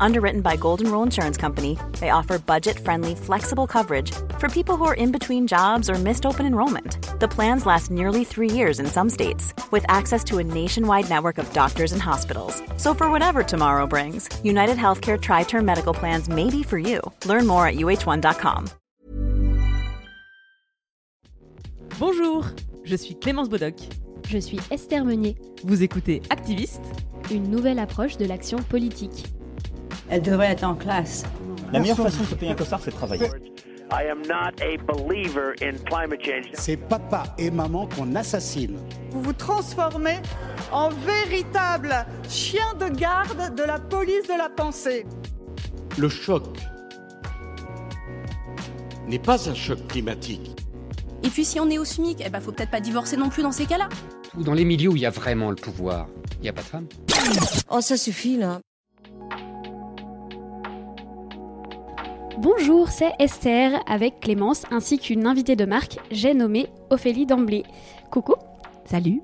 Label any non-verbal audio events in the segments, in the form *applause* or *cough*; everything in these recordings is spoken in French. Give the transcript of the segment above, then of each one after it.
Underwritten by Golden Rule Insurance Company, they offer budget friendly, flexible coverage for people who are in between jobs or missed open enrollment. The plans last nearly three years in some states, with access to a nationwide network of doctors and hospitals. So, for whatever tomorrow brings, United Healthcare Tri Term Medical Plans may be for you. Learn more at uh1.com. Bonjour, je suis Clémence Bodoc. Je suis Esther Meunier. Vous écoutez Activiste, une nouvelle approche de l'action politique. Elle devrait être en classe. La meilleure façon de se payer un costard, c'est de travailler. I am not a believer in climate change. C'est papa et maman qu'on assassine. Vous vous transformez en véritable chien de garde de la police de la pensée. Le choc n'est pas un choc climatique. Et puis si on est au SMIC, eh ben faut peut-être pas divorcer non plus dans ces cas-là. Dans les milieux où il y a vraiment le pouvoir, il n'y a pas de femmes. Oh, ça suffit là. Bonjour, c'est Esther avec Clémence ainsi qu'une invitée de marque, j'ai nommé Ophélie d'emblée. Coucou Salut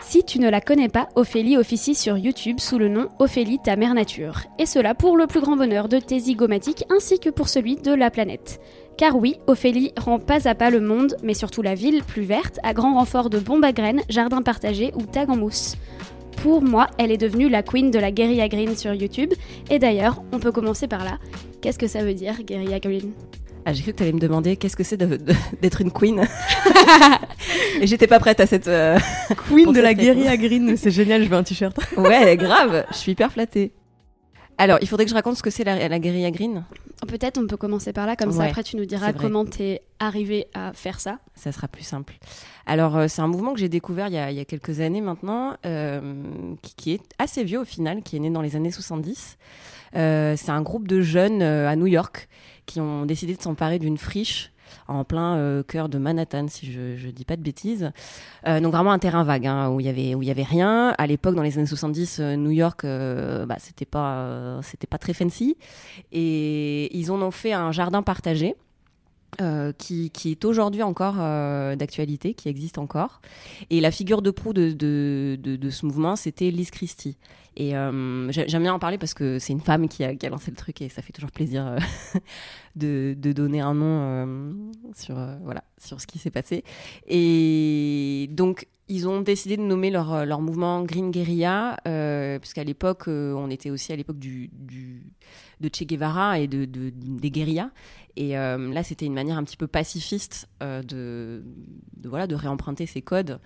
Si tu ne la connais pas, Ophélie officie sur YouTube sous le nom Ophélie ta mère nature. Et cela pour le plus grand bonheur de tes zygomatiques ainsi que pour celui de la planète. Car oui, Ophélie rend pas à pas le monde, mais surtout la ville, plus verte, à grand renfort de bombes à graines, jardins partagés ou tags en mousse. Pour moi, elle est devenue la queen de la guérilla green sur YouTube. Et d'ailleurs, on peut commencer par là. Qu'est-ce que ça veut dire, guérilla green? Ah, j'ai cru que tu allais me demander qu'est-ce que c'est d'être une queen? *laughs* Et j'étais pas prête à cette. euh, *laughs* Queen de la guérilla green, c'est génial, je veux un t-shirt. *laughs* Ouais, grave, je suis hyper flattée. Alors, il faudrait que je raconte ce que c'est la, la guérilla green? Peut-être on peut commencer par là, comme ça après tu nous diras comment t'es arrivé à faire ça. Ça sera plus simple. Alors, euh, c'est un mouvement que j'ai découvert il y, a, il y a quelques années maintenant, euh, qui, qui est assez vieux au final, qui est né dans les années 70. Euh, c'est un groupe de jeunes à New York qui ont décidé de s'emparer d'une friche en plein cœur de Manhattan, si je ne dis pas de bêtises. Euh, donc vraiment un terrain vague, hein, où il y avait où il y avait rien. À l'époque, dans les années 70, euh, New York, bah, c'était pas c'était pas très fancy. Et ils en ont fait un jardin partagé. Euh, qui, qui est aujourd'hui encore euh, d'actualité, qui existe encore. Et la figure de proue de, de, de, ce mouvement, c'était Liz Christie. Et euh, j'ai- j'aime bien en parler parce que c'est une femme qui a, lancé le truc et ça fait toujours plaisir *laughs* de, donner un nom sur, voilà, sur ce qui s'est passé. Et donc, ils ont décidé de nommer leur, euh, mouvement Green Guerilla, euh, puisqu'à l'époque, euh, on était aussi à l'époque du, de Che Guevara et de, de- des guérillas. Et euh, là, c'était une manière un petit peu pacifiste de, voilà, de réemprunter ces codes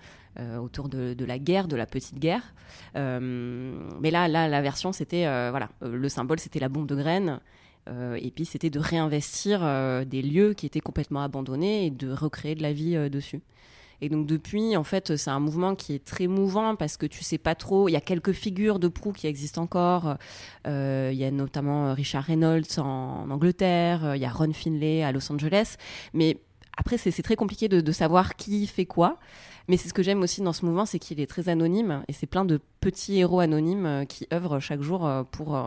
autour de, la guerre, de la petite guerre. Mais là, là, la version, c'était voilà, le symbole, c'était la bombe de graines. Et puis, c'était de réinvestir des lieux qui étaient complètement abandonnés et de recréer de la vie dessus. Et donc depuis, en fait, c'est un mouvement qui est très mouvant parce que tu sais pas trop. Il y a quelques figures de proue qui existent encore. Euh, il y a notamment euh, Richard Reynolds en, Angleterre. euh, Il y a Ron Finlay à Los Angeles. Mais après, c'est très compliqué de, savoir qui fait quoi. Mais c'est ce que j'aime aussi dans ce mouvement, c'est qu'il est très anonyme et c'est plein de petits héros anonymes qui œuvrent chaque jour pour,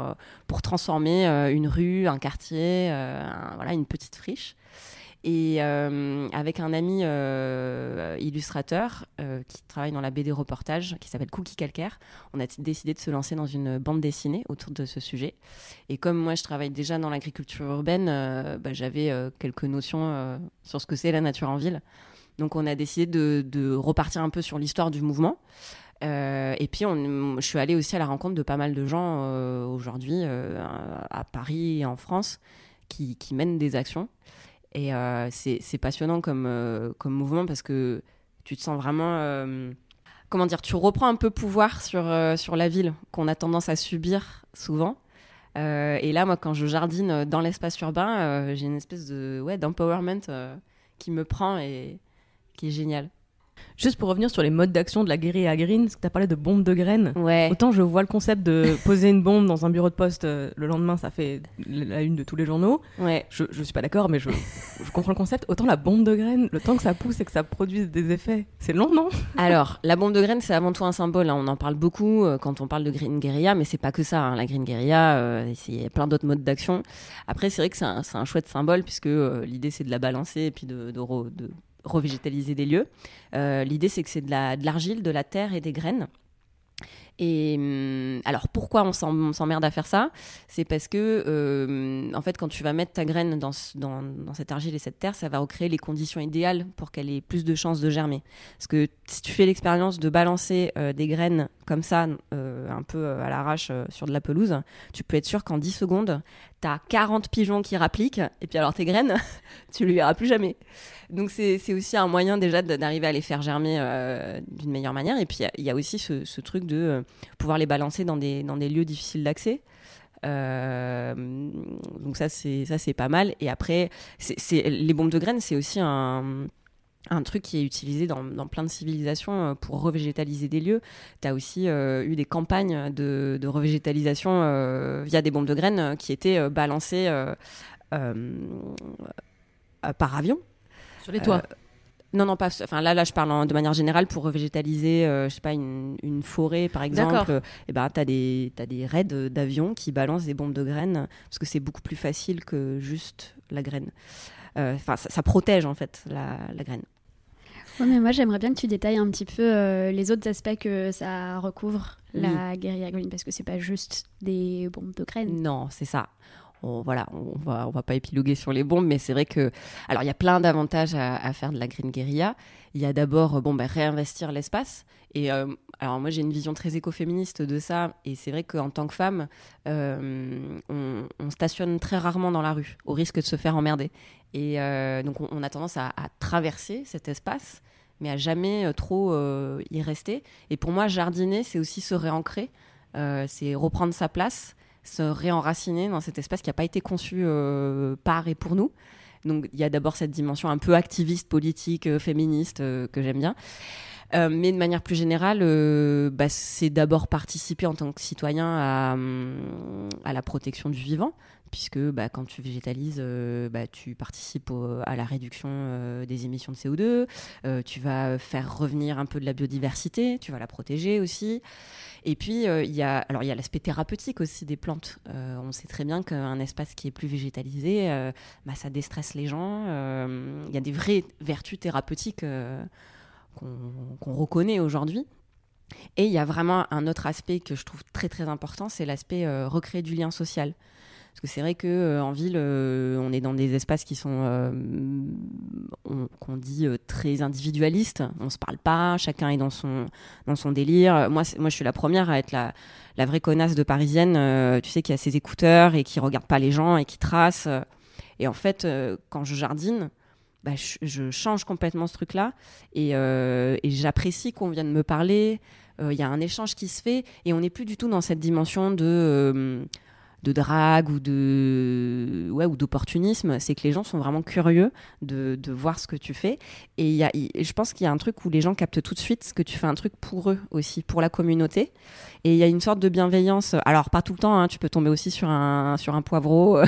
pour transformer une rue, un quartier, voilà, une petite friche. Et euh, avec un ami euh, illustrateur euh, qui travaille dans la BD reportage, qui s'appelle Cookie Calcaire, on a décidé de se lancer dans une bande dessinée autour de ce sujet. Et comme moi, je travaille déjà dans l'agriculture urbaine, bah, j'avais quelques notions sur ce que c'est la nature en ville. Donc on a décidé de, repartir un peu sur l'histoire du mouvement. Et puis je suis allée aussi à la rencontre de pas mal de gens aujourd'hui à Paris et en France qui mènent des actions. Et euh, c'est passionnant comme, euh, comme mouvement parce que tu te sens vraiment... euh, comment dire Tu reprends un peu pouvoir sur, sur la ville qu'on a tendance à subir souvent. Et là, moi, quand je jardine dans l'espace urbain, j'ai une espèce de ouais, d'empowerment qui me prend et qui est génial. Juste pour revenir sur les modes d'action de la guérilla green, parce que tu as parlé de bombe de graines. Ouais. Autant je vois le concept de poser une bombe dans un bureau de poste euh, le lendemain, ça fait la une de tous les journaux. Ouais. Je, je suis pas d'accord, mais je, je comprends le concept. Autant la bombe de graines, le temps que ça pousse et que ça produise des effets, c'est long, non? Alors, la bombe de graines, c'est avant tout un symbole. hein. On en parle beaucoup euh, quand on parle de green guerilla, mais c'est pas que ça. hein. La green guerilla, euh, il y a plein d'autres modes d'action. Après, c'est vrai que c'est un, chouette symbole puisque l'idée c'est de la balancer et puis de, de, re- de revégétaliser des lieux. Euh, l'idée c'est que c'est de la- de l'argile, de la terre et des graines. Et hum, alors pourquoi on s'emmerde à faire ça? C'est parce que euh, en fait quand tu vas mettre ta graine dans, dans, dans cette argile et cette terre, ça va recréer les conditions idéales pour qu'elle ait plus de chances de germer. Parce que si tu fais l'expérience de balancer euh, des graines comme ça, euh, un peu euh, à l'arrache euh, sur de la pelouse, tu peux être sûr qu'en 10 secondes, tu as 40 pigeons qui rappliquent, et puis alors tes graines, *laughs* tu les verras plus jamais. Donc c'est aussi un moyen déjà d'arriver à les faire germer euh, d'une meilleure manière. Et puis il y y, a aussi ce, ce truc de pouvoir les balancer dans des, dans des lieux difficiles d'accès. Euh, donc ça c'est ça c'est pas mal. Et après, c'est les bombes de graines, c'est aussi un un truc qui est utilisé dans, dans plein de civilisations euh, pour revégétaliser des lieux. Tu as aussi euh, eu des campagnes de, de revégétalisation euh, via des bombes de graines qui étaient balancées par avion. Sur les toits. Non, non, pas. Enfin, là, là, je parle en- de manière générale pour revégétaliser, euh, je sais pas, une, une forêt, par exemple. Euh, Et ben, t'as des, t'as des raids d'avions qui balancent des bombes de graines parce que c'est beaucoup plus facile que juste la graine. Euh, Enfin, ça, ça protège en fait la, la graine. Ouais, mais moi j'aimerais bien que tu détailles un petit peu euh, les autres aspects que ça recouvre, la guérilla green, parce que c'est pas juste des bombes de graines. Non, c'est ça. On, voilà, on va, on va pas épiloguer sur les bombes, mais c'est vrai que, alors il y a plein d'avantages à, faire de la green guérilla. Il y a d'abord, euh, bon, ben, réinvestir l'espace. Et euh, alors moi j'ai une vision très écoféministe de ça, et c'est vrai qu'en tant que femme, euh, on, on stationne très rarement dans la rue, au risque de se faire emmerder. Et donc on, a tendance à, traverser cet espace, mais à jamais trop y rester. Et pour moi, jardiner, c'est aussi se réancrer, c'est reprendre sa place se réenraciner dans cet espace qui n'a pas été conçu euh, par et pour nous. Donc il y a d'abord cette dimension un peu activiste, politique, euh, féministe euh, que j'aime bien. Mais de manière plus générale, bah, c'est d'abord participer en tant que citoyen à, hum, la protection du vivant, puisque bah, quand tu végétalises, bah, tu participes à la réduction des émissions de CO2, euh, tu vas faire revenir un peu de la biodiversité, tu vas la protéger aussi. Et puis, euh, il y a, y a l'aspect thérapeutique aussi des plantes. Euh, on sait très bien qu'un espace qui est plus végétalisé, euh, bah, ça déstresse les gens. Il y a des vraies vertus thérapeutiques qu'on reconnaît aujourd'hui. Et il y a vraiment un autre aspect que je trouve très très important, c'est l'aspect recréer du lien social. Parce que c'est vrai que euh, en ville, euh, on est dans des espaces qui sont, euh, on- qu'on dit euh, très individualistes. On se parle pas, chacun est dans son dans son délire. Moi, moi, je suis la première à être la la vraie connasse de parisienne, tu sais, qui a ses écouteurs et qui regarde pas les gens et qui trace. Et en fait, quand je jardine, bah, je, change complètement ce truc-là et, j'apprécie qu'on vienne me parler. Il y a un échange qui se fait et on n'est plus du tout dans cette dimension de de drague ou de ouais ou d'opportunisme c'est que les gens sont vraiment curieux de, de voir ce que tu fais. Et y a, je pense qu'il y a un truc où les gens captent tout de suite que tu fais un truc pour eux aussi pour la communauté. Et il y a une sorte de bienveillance. Alors pas tout le temps hein, tu peux tomber aussi sur un sur un poivreau.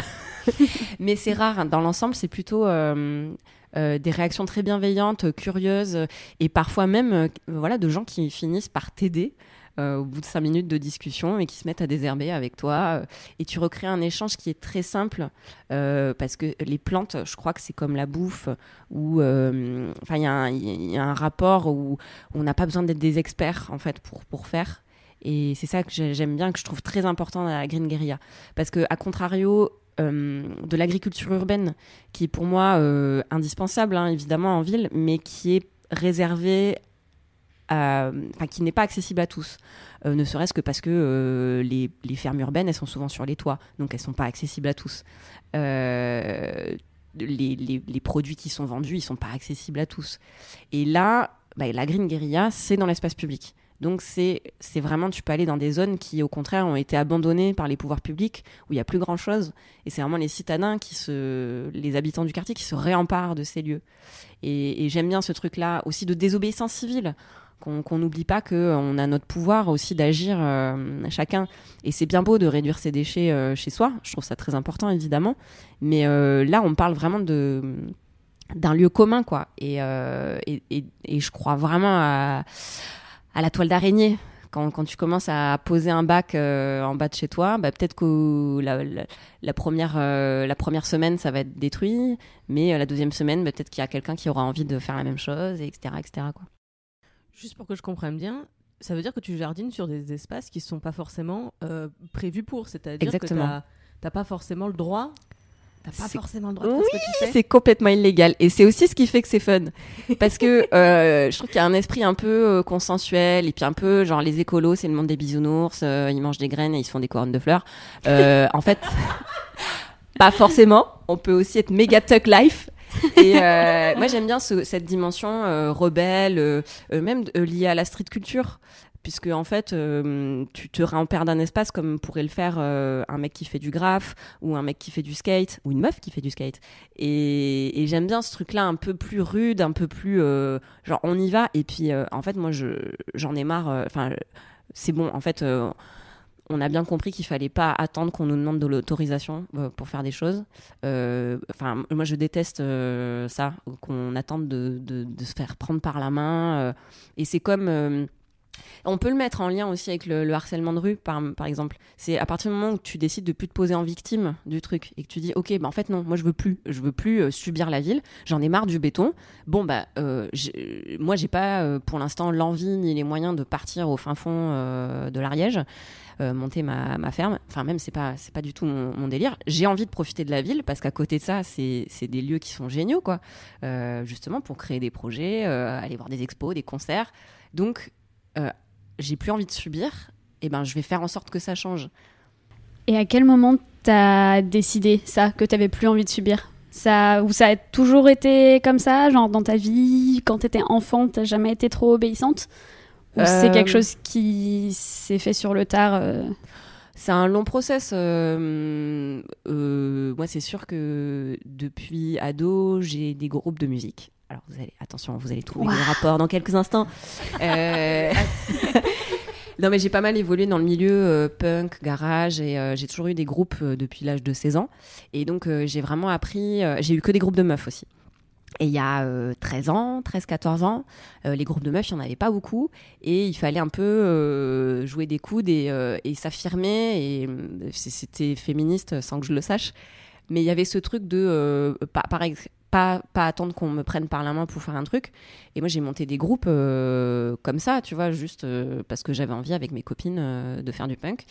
*laughs* Mais c'est rare hein. dans l'ensemble c'est plutôt euh, euh, des réactions très bienveillantes, curieuses, et parfois même euh, voilà, de gens qui finissent par t'aider au bout de cinq minutes de discussion et qui se mettent à désherber avec toi. euh, et tu recrées un échange qui est très simple, euh, parce que les plantes, je crois que c'est comme la bouffe, où euh, enfin, il y, a un- rapport où on n'a pas besoin d'être des experts en fait pour, pour faire. Et c'est ça que j'ai- j'aime bien, que je trouve très important dans la Green Guerilla. Parce que, à contrario euh, de l'agriculture urbaine, qui est pour moi euh, indispensable, hein, évidemment, en ville, mais qui est réservée enfin, qui n'est pas accessible à tous. Euh, ne serait-ce que parce que euh, les, fermes urbaines, elles sont souvent sur les toits, donc elles sont pas accessibles à tous. Euh, les, produits qui sont vendus, ils sont pas accessibles à tous. Et là, bah, la Green Guerilla, c'est dans l'espace public. Donc c'est vraiment, tu peux aller dans des zones qui, au contraire, ont été abandonnées par les pouvoirs publics, où il y a plus grand-chose. Et c'est vraiment les citadins, qui se, les habitants du quartier, qui se réemparent de ces lieux. Et j'aime bien ce truc-là aussi de désobéissance civile qu'on n'oublie pas qu'on a notre pouvoir aussi d'agir euh, chacun. Et c'est bien beau de réduire ses déchets euh, chez soi, je trouve ça très important évidemment. Mais euh, là, on parle vraiment de, d'un lieu commun, quoi. Et, euh, et, et, je crois vraiment à, la toile d'araignée. Quand, quand tu commences à poser un bac euh, en bas de chez toi, bah, peut-être que la, première, euh, la première semaine, ça va être détruit, mais euh, la deuxième semaine, bah, peut-être qu'il y a quelqu'un qui aura envie de faire la même chose, etc. etc. quoi. Juste pour que je comprenne bien, ça veut dire que tu jardines sur des espaces qui sont pas forcément euh, prévus pour, c'est-à-dire Exactement. que t'as- t'as pas forcément le droit. Pas forcément le droit de faire tu Oui, c'est complètement illégal. Et c'est aussi ce qui fait que c'est fun. Parce que *laughs* euh, je trouve qu'il y a un esprit un peu euh, consensuel. Et puis un peu, genre, les écolos, c'est le monde des bisounours. euh, ils mangent des graines et ils se font des couronnes de fleurs. En fait, *laughs* pas forcément. On peut aussi être méga tuck life. Et euh, moi, j'aime bien ce- cette dimension euh, rebelle, euh, euh, même euh, liée à la street culture. Puisque en fait, euh, tu te réempères d'un espace comme pourrait le faire euh, un mec qui fait du graphe ou un mec qui fait du skate ou une meuf qui fait du skate. Et, et j'aime bien ce truc-là un peu plus rude, un peu plus euh, genre on y va. Et puis euh, en fait, moi, je j'en ai marre. Enfin, c'est bon. En fait, on a bien compris qu'il fallait pas attendre qu'on nous demande de l'autorisation euh, pour faire des choses. Euh, Enfin, moi, je déteste euh, ça, qu'on attende de, de- se faire prendre par la main. et c'est comme on peut le mettre en lien aussi avec le, le harcèlement de rue, par, exemple. C'est à partir du moment où tu décides de plus te poser en victime du truc et que tu dis, ok, bah en fait non, moi je veux plus, je veux plus euh, subir la ville. J'en ai marre du béton. Bon bah, euh, j'ai- moi j'ai pas euh, pour l'instant l'envie ni les moyens de partir au fin fond euh, de l'Ariège. euh, monter ma, ferme. Enfin, même, c'est pas, c'est pas du tout mon, mon délire. J'ai envie de profiter de la ville parce qu'à côté de ça, c'est, des lieux qui sont géniaux, quoi. Euh, justement, pour créer des projets, euh, aller voir des expos, des concerts. Donc, euh, j'ai plus envie de subir. Et ben, je vais faire en sorte que ça change. Et à quel moment t'as décidé ça, que t'avais plus envie de subir? Ça, Ou ça a toujours été comme ça, genre dans ta vie, quand t'étais enfant, t'as jamais été trop obéissante? Ou c'est Euh, quelque chose qui s'est fait sur le tard euh, C'est un long process. euh, euh, moi, c'est sûr que depuis ado, j'ai des groupes de musique. Alors, vous allez, attention, vous allez trouver Waouh. le rapport dans quelques instants. *laughs* Euh, *laughs* non, mais j'ai pas mal évolué dans le milieu euh, punk, garage, et euh, j'ai toujours eu des groupes depuis l'âge de 16 ans. Et donc, j'ai vraiment appris. j'ai eu que des groupes de meufs aussi. Et il y a euh, 13 ans, 13-14 ans, les groupes de meufs, il n'y en avait pas beaucoup. Et il fallait un peu jouer des coudes et, et s'affirmer. Et c'était féministe sans que je le sache. Mais il y avait ce truc de euh, par ex- pas, pas attendre qu'on me prenne par la main pour faire un truc. Et moi, j'ai monté des groupes euh, comme ça, tu vois, juste euh, parce que j'avais envie avec mes copines euh, de faire du punk.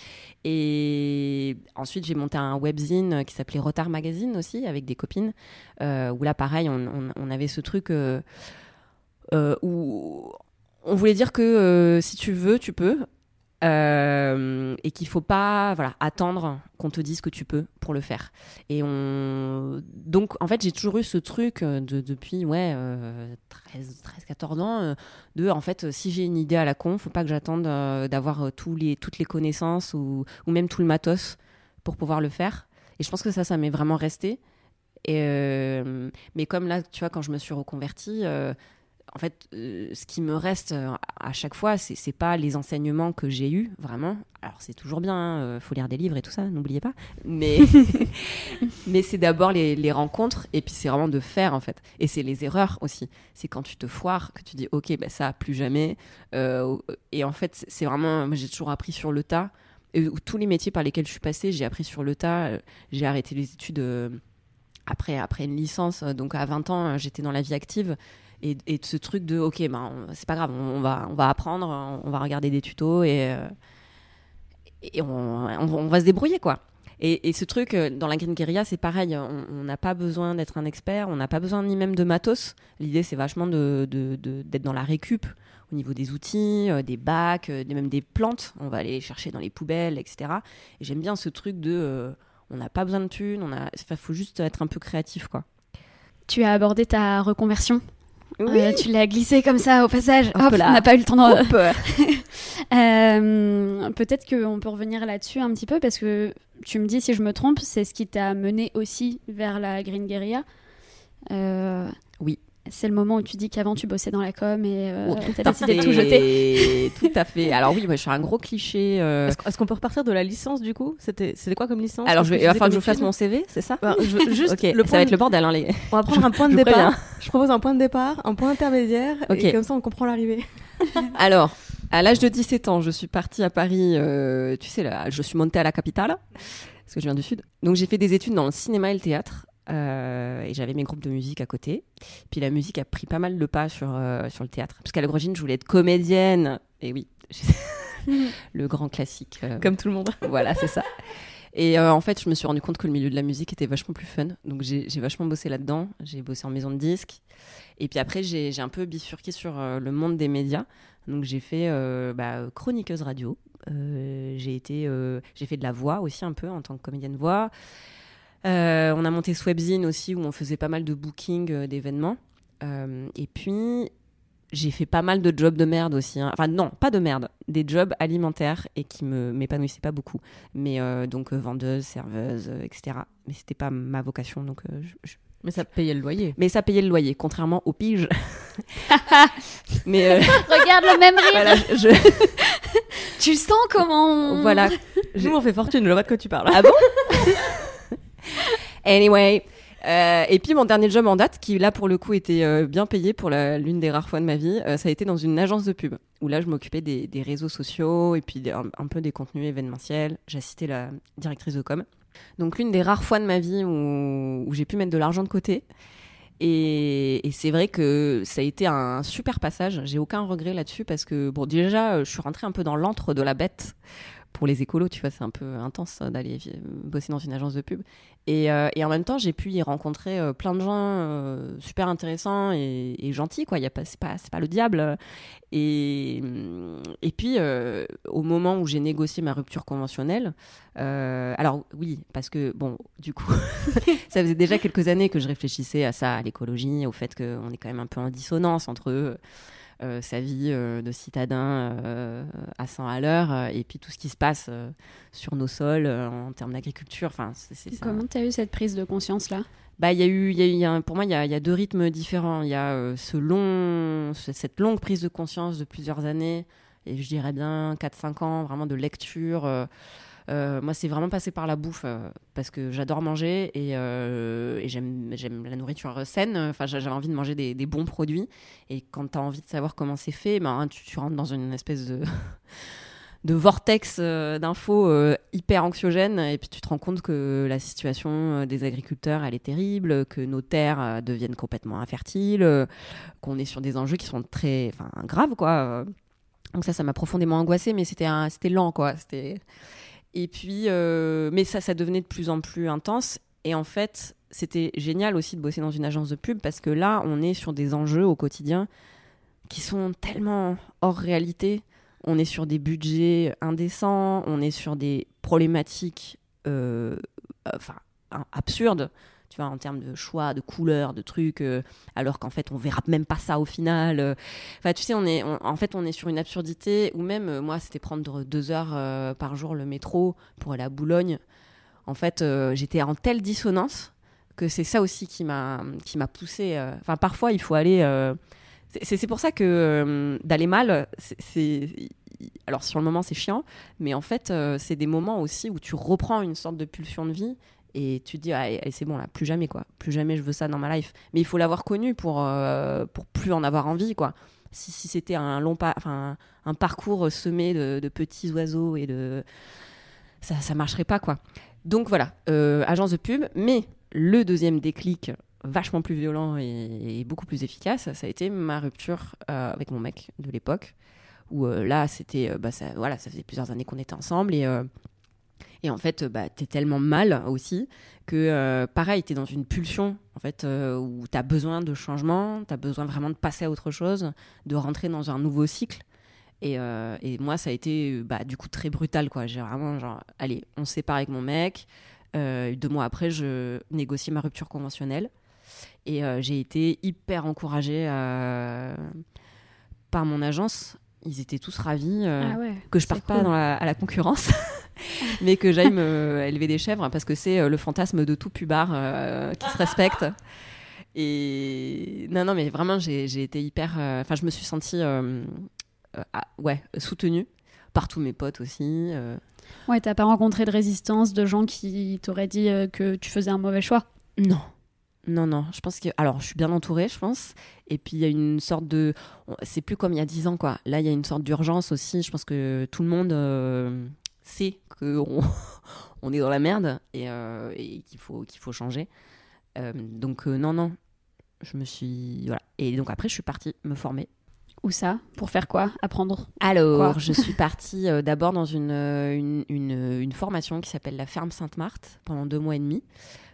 Et ensuite, j'ai monté un webzine qui s'appelait Retard Magazine aussi, avec des copines, où là, pareil, on, on- avait ce truc où on voulait dire que si tu veux, tu peux. Euh, et qu'il faut pas voilà attendre qu'on te dise que tu peux pour le faire. Et on donc en fait j'ai toujours eu ce truc euh, de, depuis ouais euh, 13 13 14 ans euh, de en fait si j'ai une idée à la con faut pas que j'attende d'avoir tous les toutes les connaissances ou, ou même tout le matos pour pouvoir le faire. Et je pense que ça ça m'est vraiment resté. Mais comme là tu vois quand je me suis reconvertie en fait, euh, ce qui me reste euh, à chaque fois, c'est c'est pas les enseignements que j'ai eus, vraiment. Alors, c'est toujours bien, hein, euh, faut lire des livres et tout ça, n'oubliez pas. Mais, *laughs* mais c'est d'abord les, les rencontres, et puis c'est vraiment de faire, en fait. Et c'est les erreurs aussi. C'est quand tu te foires que tu dis, OK, bah, ça, plus jamais. Euh, et en fait, c'est vraiment, moi, j'ai toujours appris sur le tas. Et tous les métiers par lesquels je suis passée, j'ai appris sur le tas. J'ai arrêté les études euh, après, après une licence. Donc, à 20 ans, j'étais dans la vie active et, et ce truc de ok ben c'est pas grave on, va on va apprendre on va regarder des tutos et euh, et on, on, va- se débrouiller quoi. Et, et ce truc euh, dans la Green Guerilla c'est pareil on n'a pas besoin d'être un expert on n'a pas besoin ni même de matos. L'idée c'est vachement de de- d'être dans la récup au niveau des outils euh, des bacs euh, même des plantes. On va aller les chercher dans les poubelles etc et j'aime bien ce truc de on n'a pas besoin de thunes on a faut juste être un peu créatif quoi. Tu as abordé ta reconversion? Oui. Euh, tu l'as glissé comme ça au passage. Hop on n'a pas eu le temps de... Hop. *laughs* Euh, Peut-être qu'on peut revenir là-dessus un petit peu parce que tu me dis si je me trompe, c'est ce qui t'a mené aussi vers la Green Guerilla. Euh. C'est le moment où tu dis qu'avant tu bossais dans la com et euh, Oh, t'as tout à décidé de tout fait. jeter. *laughs* Tout à fait. Alors oui, moi, je suis un gros cliché. euh, Est-ce est-ce qu'on peut repartir de la licence du coup? C'était c'était quoi comme licence? Alors, je vais, il va falloir que je fasse mon CV, c'est ça? Ben, je *laughs* juste Ok, le ça point va être le bordel, hein, les. *laughs* On va prendre un point de je départ. préviens. Je propose un point de départ, un point intermédiaire, Ok. et comme ça on comprend l'arrivée. Alors, à l'âge de 17 ans, je suis partie à Paris. euh, tu sais, là, je suis montée à la capitale, parce que je viens du Sud. Donc, j'ai fait des études dans le cinéma et le théâtre. Euh, et j'avais mes groupes de musique à côté. Puis la musique a pris pas mal de pas sur, euh, sur le théâtre. Parce qu'à l'origine, je voulais être comédienne. Et oui, *laughs* le grand classique. euh, Comme tout le monde. Voilà, c'est ça. Et en fait, je me suis rendu compte que le milieu de la musique était vachement plus fun. Donc, j'ai vachement bossé là-dedans. J'ai bossé en maison de disques. Et puis après, j'ai un peu bifurqué sur le monde des médias. Donc, j'ai fait bah, chroniqueuse radio. J'ai été, j'ai fait de la voix aussi un peu en tant que comédienne voix. Euh, on a monté Swebzine aussi où on faisait pas mal de booking euh, d'événements. Euh, et puis, j'ai fait pas mal de jobs de merde aussi. hein. Enfin, non, pas de merde. Des jobs alimentaires et qui me m'épanouissaient pas beaucoup. Mais euh, donc, euh, vendeuse, serveuse, euh, etc. Mais c'était pas ma vocation. Donc, euh, je- je- Mais ça payait le loyer. Mais ça payait le loyer, contrairement aux piges. *laughs* Mais euh, Regarde le même rire. voilà, je- Tu sens comment on- voilà. Nous on fait fortune, je vois pas de quoi tu parles. Ah bon? *laughs* *laughs* Anyway. euh, et puis mon dernier job en date, qui là pour le coup était euh, bien payé pour l'une des rares fois de ma vie, euh, ça a été dans une agence de pub, où là je m'occupais des, réseaux sociaux et puis un, peu des contenus événementiels. J'assistais la directrice de com. Donc l'une des rares fois de ma vie où, j'ai pu mettre de l'argent de côté. Et, et c'est vrai que ça a été un super passage. J'ai aucun regret là-dessus parce que, bon, déjà, je suis rentrée un peu dans l'antre de la bête. Pour les écolos, tu vois, c'est un peu intense d'aller bosser dans une agence de pub. Et, euh, et en même temps, j'ai pu y rencontrer euh, plein de gens euh, super intéressants et, gentils, quoi. C'est pas, pas le diable. Et, puis, au moment où j'ai négocié ma rupture conventionnelle, alors oui, parce que bon, du coup, *laughs* ça faisait déjà quelques années que je réfléchissais à ça, à l'écologie, au fait qu'on est quand même un peu en dissonance entre sa vie euh, de citadin euh, à 100 à l'heure euh, et puis tout ce qui se passe euh, sur nos sols euh, en termes d'agriculture. Enfin, Comment t'as eu cette prise de conscience là bah, y a eu, y a eu- il y a- pour moi, il y a, il y a deux rythmes différents. Il y a euh, ce long, ce- cette longue prise de conscience de plusieurs années, et je dirais bien 4-5 ans, vraiment de lecture. euh, euh, moi, c'est vraiment passé par la bouffe, euh, parce que j'adore manger et, euh, j'aime, la nourriture saine. Enfin, j'a- j'avais envie de manger des, bons produits. Et quand tu as envie de savoir comment c'est fait, ben, tu, rentres dans une espèce *laughs* de vortex euh, d'infos euh, hyper anxiogène et puis tu te rends compte que la situation euh, des agriculteurs elle est terrible que nos terres euh, deviennent complètement infertiles euh, qu'on est sur des enjeux qui sont très graves quoi euh. donc ça ça m'a profondément angoissée mais c'était c'était lent quoi c'était et puis euh, mais ça ça devenait de plus en plus intense. Et en fait c'était génial aussi de bosser dans une agence de pub parce que là on est sur des enjeux au quotidien qui sont tellement hors réalité. On est sur des budgets indécents, on est sur des problématiques euh, enfin, absurdes, tu vois, en termes de choix, de couleurs, de trucs, euh, alors qu'en fait, on verra même pas ça au final. euh. Tu sais, on est, en fait, on est sur une absurdité, ou même, euh, moi, c'était prendre deux heures par jour le métro pour aller à Boulogne. En fait, j'étais en telle dissonance que c'est ça aussi qui m'a poussé. Enfin, parfois, il faut aller... c'est- pour ça que d'aller mal, c'est-. Alors, sur le moment, c'est chiant, mais en fait, c'est des moments aussi où tu reprends une sorte de pulsion de vie et tu te dis, ah, allez, c'est bon, là, plus jamais, quoi. Plus jamais je veux ça dans ma life. Mais il faut l'avoir connu pour, euh, pour plus en avoir envie, quoi. Si, si c'était un long pas, enfin, un parcours semé de, petits oiseaux et de. Ça, ça marcherait pas, quoi. Donc voilà, euh, agence de pub, mais le deuxième déclic vachement plus violent et, beaucoup plus efficace, ça a été ma rupture euh, avec mon mec de l'époque, où là, c'était, bah, ça, voilà, ça faisait plusieurs années qu'on était ensemble et, et en fait, bah, t'es tellement mal aussi que, euh, pareil, t'es dans une pulsion, en fait, euh, où t'as besoin de changement, t'as besoin vraiment de passer à autre chose, de rentrer dans un nouveau cycle. Et, euh, et moi, ça a été, bah, du coup, très brutal, quoi. J'ai vraiment, genre, allez, on sépare avec mon mec. Euh, deux mois après, je négocie ma rupture conventionnelle. Et euh, j'ai été hyper encouragée par mon agence. Ils étaient tous ravis euh, Ah ouais, que je parte pas cool. dans la- à la concurrence, *laughs* mais que j'aille me élever des chèvres parce que c'est euh, le fantasme de tout pubard euh, qui se respecte. *laughs* Et non, non, mais vraiment, j'ai été hyper. euh, Enfin, je me suis sentie, euh, euh, ah, ouais, soutenue par tous mes potes aussi. euh. Ouais, t'as pas rencontré de résistance de gens qui t'auraient dit euh, que tu faisais un mauvais choix? Non. Non, non, je pense que. Alors, je suis bien entourée, je pense. Et puis, il y a une sorte de. C'est plus comme il y a 10 ans, quoi. Là, il y a une sorte d'urgence aussi. Je pense que tout le monde euh, sait qu'on *laughs* on est dans la merde et, euh, et qu'il faut, qu'il faut changer. Euh, donc, non, non. Je me suis. Voilà. Et donc, après, je suis partie me former. Où ça? Pour faire quoi? Apprendre Alors, Quoi? je suis partie euh, d'abord dans une, une, une- une formation qui s'appelle la Ferme Sainte-Marthe pendant deux mois et demi,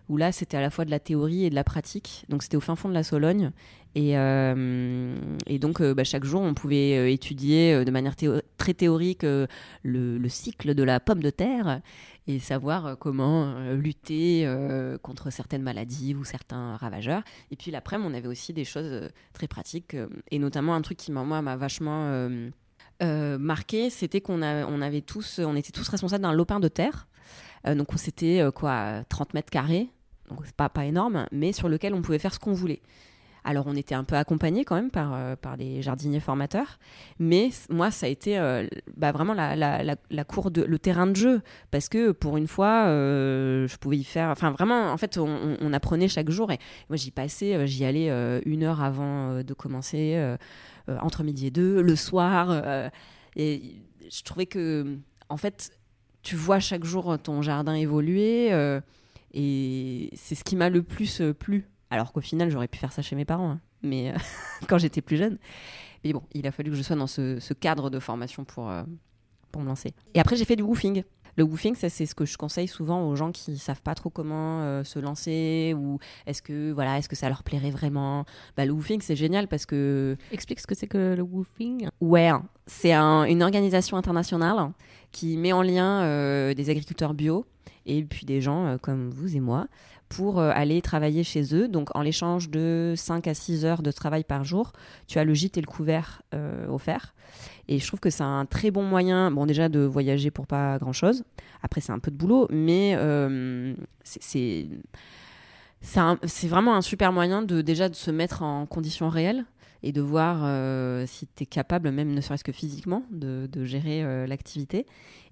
où là, c'était à la fois de la théorie et de la pratique. Donc, c'était au fin fond de la Sologne. Et, euh, et donc, euh, bah, chaque jour, on pouvait euh, étudier de manière très théorique le, le cycle de la pomme de terre et savoir comment lutter contre certaines maladies ou certains ravageurs. Et puis l'après-midi, on avait aussi des choses très pratiques, et notamment un truc qui, m'a- vachement marqué, c'était qu'on avait tous, on était tous responsables d'un lopin de terre. Euh, donc c'était euh, quoi, 30 mètres carrés, donc c'est pas, pas énorme, mais sur lequel on pouvait faire ce qu'on voulait. Alors on était un peu accompagné quand même par, euh, par des jardiniers formateurs, mais moi ça a été bah, vraiment la, la, la, la cour de, le terrain de jeu, parce que pour une fois je pouvais y faire, enfin vraiment en fait on, on- apprenait chaque jour. Et moi j'y passais, j'y allais une heure avant de commencer, entre midi et deux, le soir, et je trouvais que en fait tu vois chaque jour ton jardin évoluer euh, et c'est ce qui m'a le plus euh, plu. Alors qu'au final, j'aurais pu faire ça chez mes parents, hein, mais euh, *laughs* quand j'étais plus jeune. Mais bon, il a fallu que je sois dans ce, cadre de formation pour, euh, pour me lancer. Et après, j'ai fait du woofing. Le woofing, ça c'est ce que je conseille souvent aux gens qui savent pas trop comment euh, se lancer ou est-ce que voilà, est-ce que ça leur plairait vraiment? Bah, le woofing c'est génial parce que Explique ce que c'est que le woofing. Ouais, c'est un- une organisation internationale qui met en lien euh, des agriculteurs bio et puis des gens euh, comme vous et moi pour euh, aller travailler chez eux. Donc en l'échange de 5 à 6 heures de travail par jour, tu as le gîte et le couvert euh, offerts. Et je trouve que c'est un très bon moyen, bon déjà de voyager pour pas grand-chose. Après c'est un peu de boulot, mais euh, c'est- c'est vraiment un super moyen de déjà de se mettre en conditions réelles et de voir euh, si tu es capable, même ne serait-ce que physiquement, de, gérer euh, l'activité.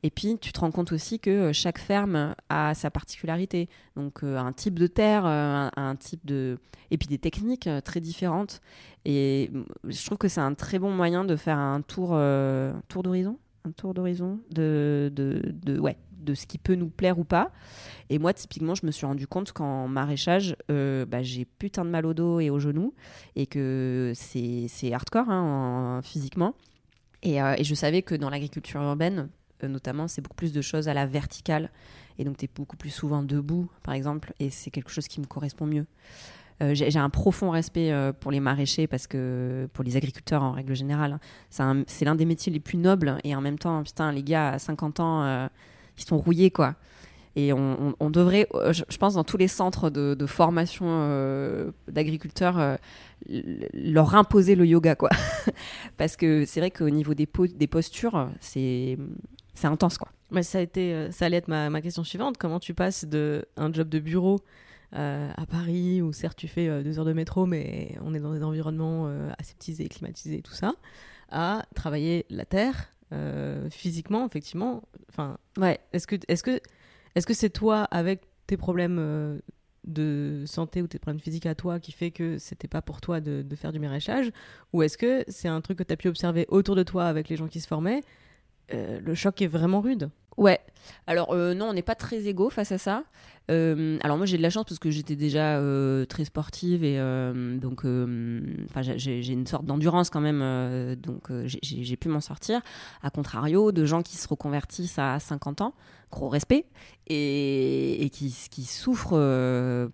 Et puis, tu te rends compte aussi que euh, chaque ferme a sa particularité. Donc, un type de terre, un, un type de... Et puis des techniques très différentes. Et mm, je trouve que c'est un très bon moyen de faire un tour, tour d'horizon un tour d'horizon de, de, de, ouais, de ce qui peut nous plaire ou pas. Et moi, typiquement, je me suis rendu compte qu'en maraîchage, euh, bah, j'ai putain de mal au dos et aux genoux et que c'est hardcore hein, en- physiquement. Et, euh, et je savais que dans l'agriculture urbaine, euh, notamment, c'est beaucoup plus de choses à la verticale. Et donc, tu es beaucoup plus souvent debout, par exemple, et c'est quelque chose qui me correspond mieux. J'ai un profond respect pour les maraîchers parce que pour les agriculteurs en règle générale, hein. c'est un- c'est l'un des métiers les plus nobles et en même temps, putain, les gars à 50 ans, sont rouillés quoi. Et on, devrait, euh, je, pense, dans tous les centres de, formation euh, d'agriculteurs, euh, leur imposer le yoga quoi. *laughs* parce que c'est vrai qu'au niveau des, po- des postures, c'est intense quoi. Mais ça a été, ça allait être ma, question suivante. Comment tu passes de un job de bureau à Paris, où certes tu fais deux heures de métro, mais on est dans des environnements euh, aseptisés, climatisés, tout ça, à travailler la terre euh, physiquement, effectivement. Enfin, ouais. Est-ce que, est-ce que, est-ce que c'est toi avec tes problèmes euh, de santé ou tes problèmes physiques à toi qui fait que c'était pas pour toi de, de faire du maraîchage, ou est-ce que c'est un truc que tu as pu observer autour de toi avec les gens qui se formaient? Euh, le choc est vraiment rude. Ouais. Alors euh, non, on n'est pas très égaux face à ça. Euh, alors moi j'ai de la chance parce que j'étais déjà euh, très sportive et donc j'ai une sorte d'endurance quand même donc j'ai- pu m'en sortir. À contrario de gens qui se reconvertissent à 50 ans, gros respect et, qui, souffrent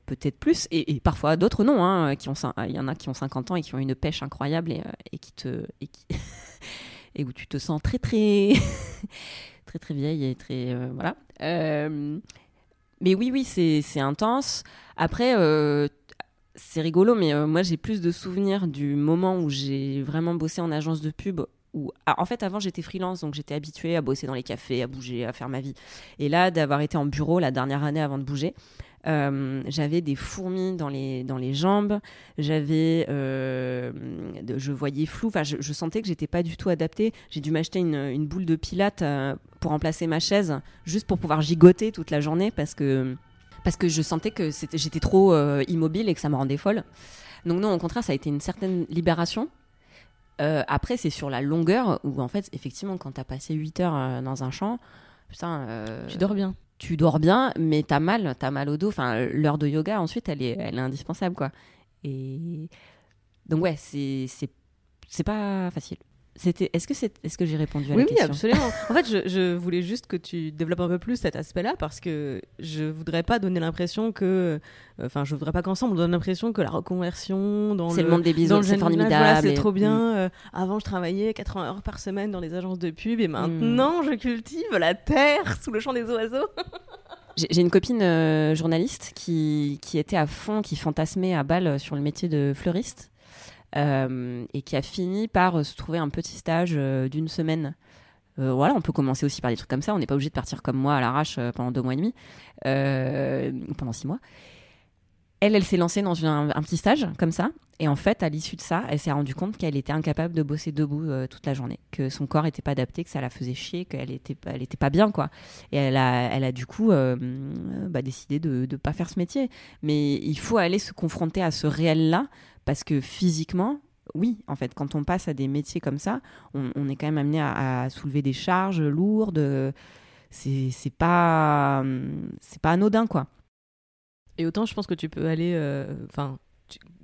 peut-être plus et, parfois d'autres non. hein, il y en a qui ont 50 ans et qui ont une pêche incroyable et, qui te *laughs* et où tu te sens très très *laughs* très très vieille et très euh, voilà. Euh, mais oui oui c'est intense. Après euh, c'est rigolo mais moi j'ai plus de souvenirs du moment où j'ai vraiment bossé en agence de pub ah, en fait, avant, j'étais freelance, donc j'étais habituée à bosser dans les cafés, à bouger, à faire ma vie. Et là, d'avoir été en bureau la dernière année avant de bouger, euh, j'avais des fourmis dans les, dans les jambes, j'avais, euh, je voyais flou, enfin, je, sentais que j'étais pas du tout adaptée. J'ai dû m'acheter une, une boule de pilates euh, pour remplacer ma chaise, juste pour pouvoir gigoter toute la journée, parce que, parce que je sentais que j'étais trop immobile et que ça me rendait folle. Donc non, au contraire, ça a été une certaine libération. Euh, après, c'est sur la longueur où, en fait, effectivement, quand t'as passé 8 heures euh, dans un champ, putain. euh, Tu dors bien. tu dors bien, mais t'as mal, t'as mal au dos. Enfin, l'heure de yoga, ensuite, elle est, elle est indispensable, quoi. Et donc, ouais, c'est, c'est, c'est pas facile. C'était, est-ce que c'est, est-ce que j'ai répondu à Oui, la oui, question? absolument. *laughs* en fait, je, je voulais juste que tu développes un peu plus cet aspect-là parce que je voudrais pas donner l'impression que. Enfin, je voudrais pas qu'ensemble on donne l'impression que la reconversion dans C'est le monde des bisous, le c'est formidable voilà, c'est et- trop bien. Mm. Euh, avant, je travaillais 80 heures par semaine dans les agences de pub et maintenant, je cultive la terre sous le champ des oiseaux. *laughs* J'ai une copine euh, journaliste qui, qui était à fond, qui fantasmait à balle sur le métier de fleuriste euh, et qui a fini par euh, se trouver un petit stage euh, d'une semaine. Euh, voilà, on peut commencer aussi par des trucs comme ça. On n'est pas obligé de partir comme moi à l'arrache euh, pendant deux mois et demi, euh, pendant six mois. Elle, elle s'est lancée dans un, petit stage comme ça. Et en fait, à l'issue de ça, elle s'est rendue compte qu'elle était incapable de bosser debout euh, toute la journée, que son corps n'était pas adapté, que ça la faisait chier, qu'elle était, pas- elle était pas bien, quoi. Et elle a, elle a du coup euh, euh, bah, décidé de ne pas faire ce métier. Mais il faut aller se confronter à ce réel-là, parce que physiquement, oui, en fait, quand on passe à des métiers comme ça, on, est quand même amené à, soulever des charges lourdes. C'est c'est pas, c'est pas anodin, quoi. Et autant, je pense que tu peux aller. euh, Enfin.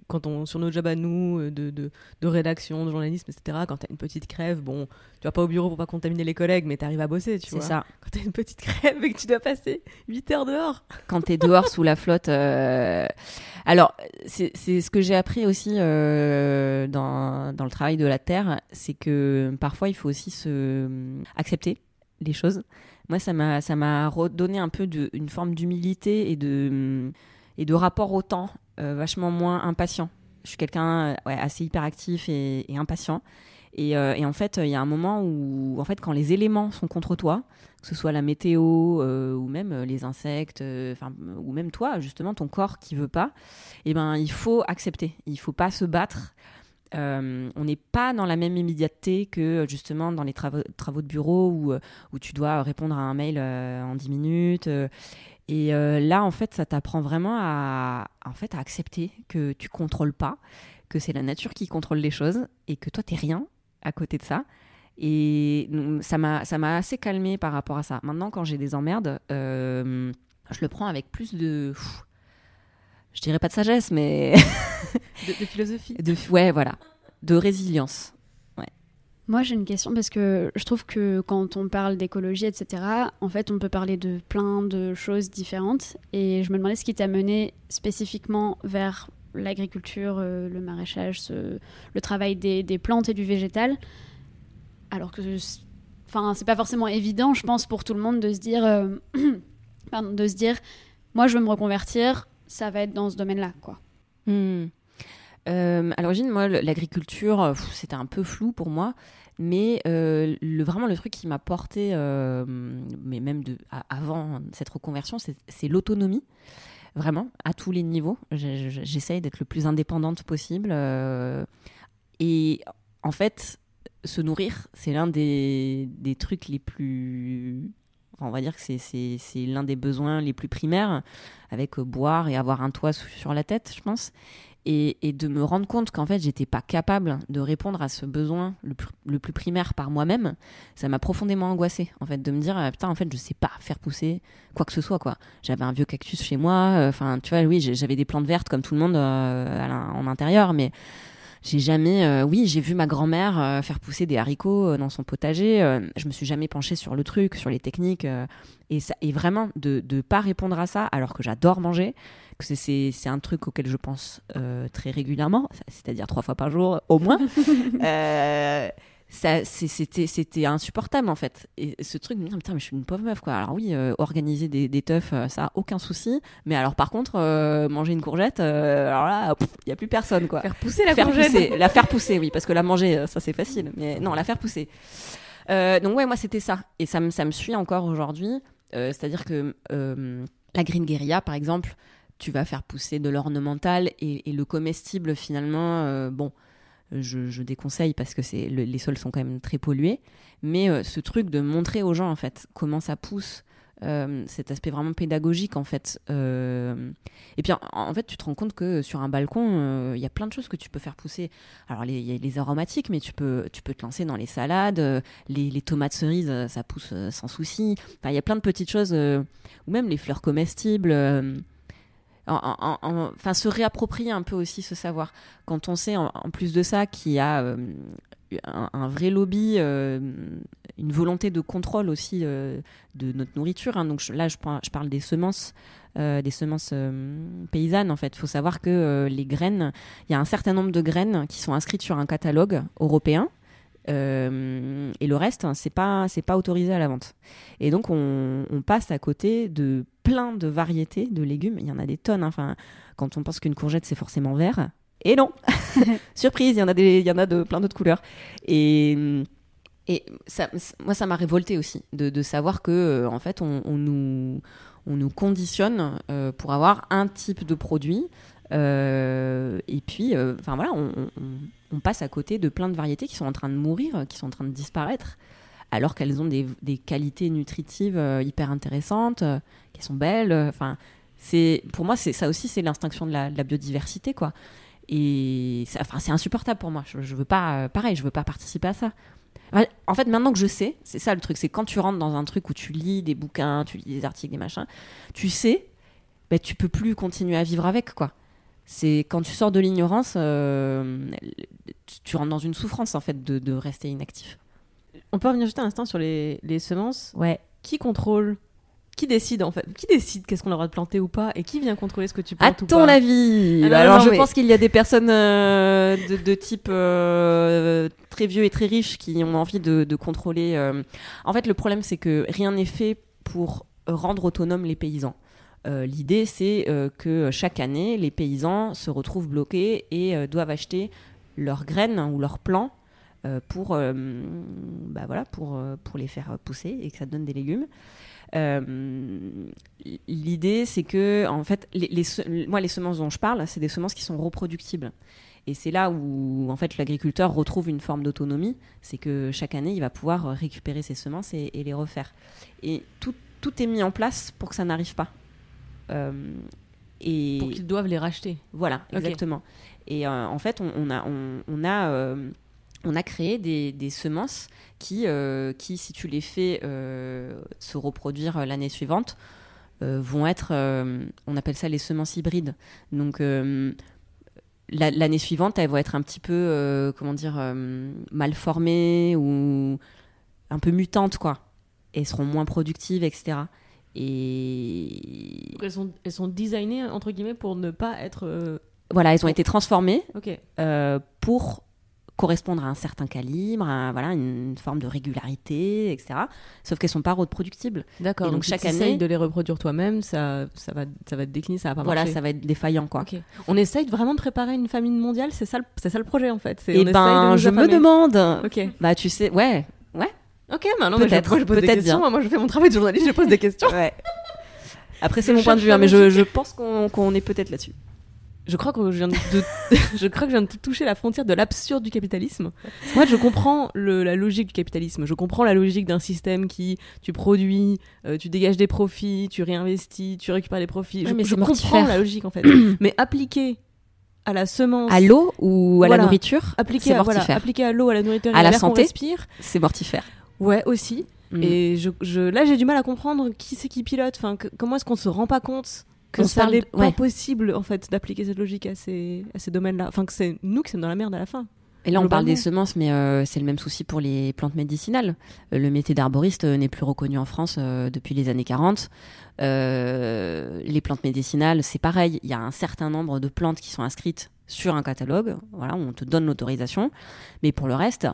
Quand on, sur nos jobs à nous, euh, de, de, de rédaction, de journalisme, etc., quand t'as une petite crève, bon, tu vas pas au bureau pour pas contaminer les collègues, mais t'arrives à bosser, tu C'est vois. ça. Quand t'as une petite crève et que tu dois passer 8 heures dehors. quand tu es dehors sous la flotte. euh, Alors, c'est c'est ce que j'ai appris aussi euh, dans, dans le travail de la terre, c'est que parfois il faut aussi se accepter les choses. Moi, ça m'a ça m'a redonné un peu de, une forme d'humilité et de et de rapport au temps vachement moins impatient. Je suis quelqu'un euh, assez hyperactif et, impatient. Et, euh, et en fait, il y a un moment où, en fait, quand les éléments sont contre toi, que ce soit la météo euh, ou même euh, les insectes, euh, ou même toi, justement, ton corps qui veut pas, eh ben, il faut accepter. Il faut pas se battre. Euh, on n'est pas dans la même immédiateté que justement dans les travaux, de bureau où, euh, tu dois répondre à un mail euh, en 10 minutes. euh, et euh, là, en fait, ça t'apprend vraiment à, en fait, à accepter que tu contrôles pas, que c'est la nature qui contrôle les choses et que toi, t'es rien à côté de ça. Et ça m'a, ça m'a assez calmé par rapport à ça. Maintenant, quand j'ai des emmerdes, euh, je le prends avec plus de, pff, je dirais pas de sagesse, mais De, de philosophie. *laughs* de, ouais, voilà, de résilience. Moi, j'ai une question parce que je trouve que quand on parle d'écologie, etc., en fait, on peut parler de plein de choses différentes. Et je me demandais ce qui t'a mené spécifiquement vers l'agriculture, euh, le maraîchage, le travail des, plantes et du végétal. Alors que, enfin, c'est pas forcément évident, je pense, pour tout le monde de se dire, euh, *coughs* de se dire, moi, je veux me reconvertir, ça va être dans ce domaine-là, quoi. Hmm. Euh, à l'origine, moi, l'agriculture, euh, c'était un peu flou pour moi. Mais euh, vraiment, le truc qui m'a porté, euh, mais même avant cette reconversion, c'est l'autonomie. Vraiment, à tous les niveaux. J'essaye d'être le plus indépendante possible. et en fait, se nourrir, c'est l'un des, trucs les plus. on va dire que c'est- l'un des besoins les plus primaires, avec boire et avoir un toit sur la tête, je pense. Et, et de me rendre compte qu'en fait, j'étais pas capable de répondre à ce besoin le plus, le plus primaire par moi-même, ça m'a profondément angoissée. En fait, de me dire, ah, putain, en fait, je sais pas faire pousser quoi que ce soit, quoi. J'avais un vieux cactus chez moi, euh, enfin, tu vois, oui, j'avais des plantes vertes comme tout le monde euh, en intérieur, mais j'ai jamais, euh, oui, j'ai vu ma grand-mère euh, faire pousser des haricots euh, dans son potager. euh, je me suis jamais penchée sur le truc, sur les techniques, euh, et ça, et vraiment de ne pas répondre à ça, alors que j'adore manger, que c'est- c'est un truc auquel je pense euh, très régulièrement, c'est-à-dire trois fois par jour au moins. *laughs* Ça, c'est- c'était, c'était insupportable en fait. Et ce truc de me dire, putain, mais je suis une pauvre meuf quoi. Alors oui, euh, organiser des, des teufs, euh, ça a aucun souci. Mais alors par contre, euh, manger une courgette, alors là, il y a plus personne quoi. Faire pousser la faire courgette. pousser, la faire pousser, oui, parce que la manger, ça c'est facile. Mais non, la faire pousser. Donc ouais, moi c'était ça. Et ça me, ça me suit encore aujourd'hui. Euh, C'est-à-dire que euh, la green guerilla, par exemple, tu vas faire pousser de l'ornemental et, et le comestible finalement, bon, je, je déconseille parce que les sols sont quand même très pollués. Mais euh, ce truc de montrer aux gens en fait comment ça pousse, euh, cet aspect vraiment pédagogique en fait. euh, et puis en, fait, tu te rends compte que sur un balcon, euh, il y a plein de choses que tu peux faire pousser. Alors il y a les aromatiques, mais tu peux, tu peux te lancer dans les salades, euh, les, tomates cerises, euh, ça pousse euh, sans souci. Il y a plein de petites choses, euh, ou même les fleurs comestibles. En- en- en- Enfin, se réapproprier un peu aussi ce savoir. Quand on sait, en, plus de ça, qu'il y a euh, un, vrai lobby, euh, une volonté de contrôle aussi euh, de notre nourriture. hein. Donc je- là, je, parle des semences, des semences paysannes. En fait, il faut savoir que les graines, il y a un certain nombre de graines qui sont inscrites sur un catalogue européen. Euh, et le reste, hein, c'est pas c'est pas autorisé à la vente. Et donc on, on passe à côté de plein de variétés de légumes. Il y en a des tonnes. hein. Enfin, quand on pense qu'une courgette c'est forcément vert, et non, *laughs* surprise, il y en a des, il y en a de plein d'autres couleurs. Et et ça, moi, ça m'a révolté aussi de, de savoir que, euh, en fait, on, on nous, on nous conditionne euh, pour avoir un type de produit. Euh, et puis, euh, enfin voilà, on, passe à côté de plein de variétés qui sont en train de mourir, qui sont en train de disparaître, alors qu'elles ont des, qualités nutritives euh, hyper intéressantes, qu'elles sont belles. Enfin, c'est pour moi, ça aussi, c'est l'extinction de la, biodiversité, quoi. Et enfin, c'est insupportable pour moi. Je, je veux pas, pareil, je veux pas participer à ça. En fait, maintenant que je sais, c'est ça le truc, c'est quand tu rentres dans un truc où tu lis des bouquins, tu lis des articles, des machins, tu sais, ben, tu peux plus continuer à vivre avec, quoi. C'est quand tu sors de l'ignorance, euh, tu- rentres dans une souffrance, en fait, de, de rester inactif. On peut revenir juste un instant sur les, les semences. Ouais. Qui contrôle? Qui décide en fait? Qui décide qu'est-ce qu'on a le droit de planter ou pas? Et qui vient contrôler ce que tu À plantes ou ton pas? avis Alors, non, je mais- pense qu'il y a des personnes euh, de, de type euh, très vieux et très riches qui ont envie de, de contrôler. En fait, le problème, c'est que rien n'est fait pour rendre autonomes les paysans. Euh, L'idée, c'est euh, que chaque année, les paysans se retrouvent bloqués et euh, doivent acheter leurs graines ou leurs plants pour, bah voilà, pour, pour les faire pousser et que ça donne des légumes. L'idée, c'est que, en fait, les, moi, les semences dont je parle, c'est des semences qui sont reproductibles. Et c'est là où, en fait, l'agriculteur retrouve une forme d'autonomie. C'est que chaque année, il va pouvoir récupérer ses semences et, et les refaire. Et tout, tout est mis en place pour que ça n'arrive pas. Euh, et Pour qu'ils doivent les racheter. voilà, exactement. Et euh, en fait, on, on a, on, on a, euh, on a créé des, des semences qui, euh, qui, si tu les fais euh, se reproduire l'année suivante, euh, vont être, on appelle ça les semences hybrides. Donc, la- l'année suivante, elles vont être un petit peu, comment dire, mal formées ou un peu mutantes, quoi. Et elles seront moins productives, etc. Et Donc elles sont, elles sont designées entre guillemets pour ne pas être. euh, voilà, elles ont été transformées Ok. euh, pour correspondre à un certain calibre, à voilà, une forme de régularité, etc. Sauf qu'elles sont pas reproductibles. D'accord. Donc, donc, chaque si année- de les reproduire toi-même, ça, ça va, ça va te décliner, ça va pas Voilà, marcher. ça va être défaillant, quoi. Ok. On essaye vraiment de préparer une famine mondiale, c'est ça, le- c'est ça le projet en fait. Et on essaye de ben, je me demande. Ok. Bah, tu sais, ouais. Ok, maintenant Peut-être, moi, je pose des peut-être questions. bien. Moi, je fais mon travail de journaliste, je pose des questions. Ouais. Après, c'est mon point de vue, hein, mais je, pense qu'on est peut-être là-dessus. Je crois que je viens de, *laughs* je crois que je viens de toucher la frontière de l'absurde du capitalisme. Moi, je comprends le- la logique du capitalisme. Je comprends la logique d'un système qui tu produis, euh, tu dégages des profits, tu réinvestis, tu récupères les profits. Ouais, je mais je comprends la logique en fait. *clears throat* mais appliquer à la semence, À l'eau ou à Voilà. la nourriture, appliquer c'est à, voilà, appliquer à l'eau, à la nourriture, À la santé. C'est mortifère. Ouais, aussi. Mm. Et je, je, là, j'ai du mal à comprendre qui c'est qui pilote. Enfin, que- comment est-ce qu'on se rend pas compte que On ça n'est de- pas possible en fait d'appliquer cette logique à ces, à ces domaines-là. Enfin, que c'est nous qui sommes dans la merde à la fin. Et là, on parle des semences, mais euh, c'est le même souci pour les plantes médicinales. Euh, le métier d'arboriste euh, n'est plus reconnu en France depuis les années 40. Euh, les plantes médicinales, c'est pareil. Il y a un certain nombre de plantes qui sont inscrites sur un catalogue. Voilà, on te donne l'autorisation. Mais pour le reste,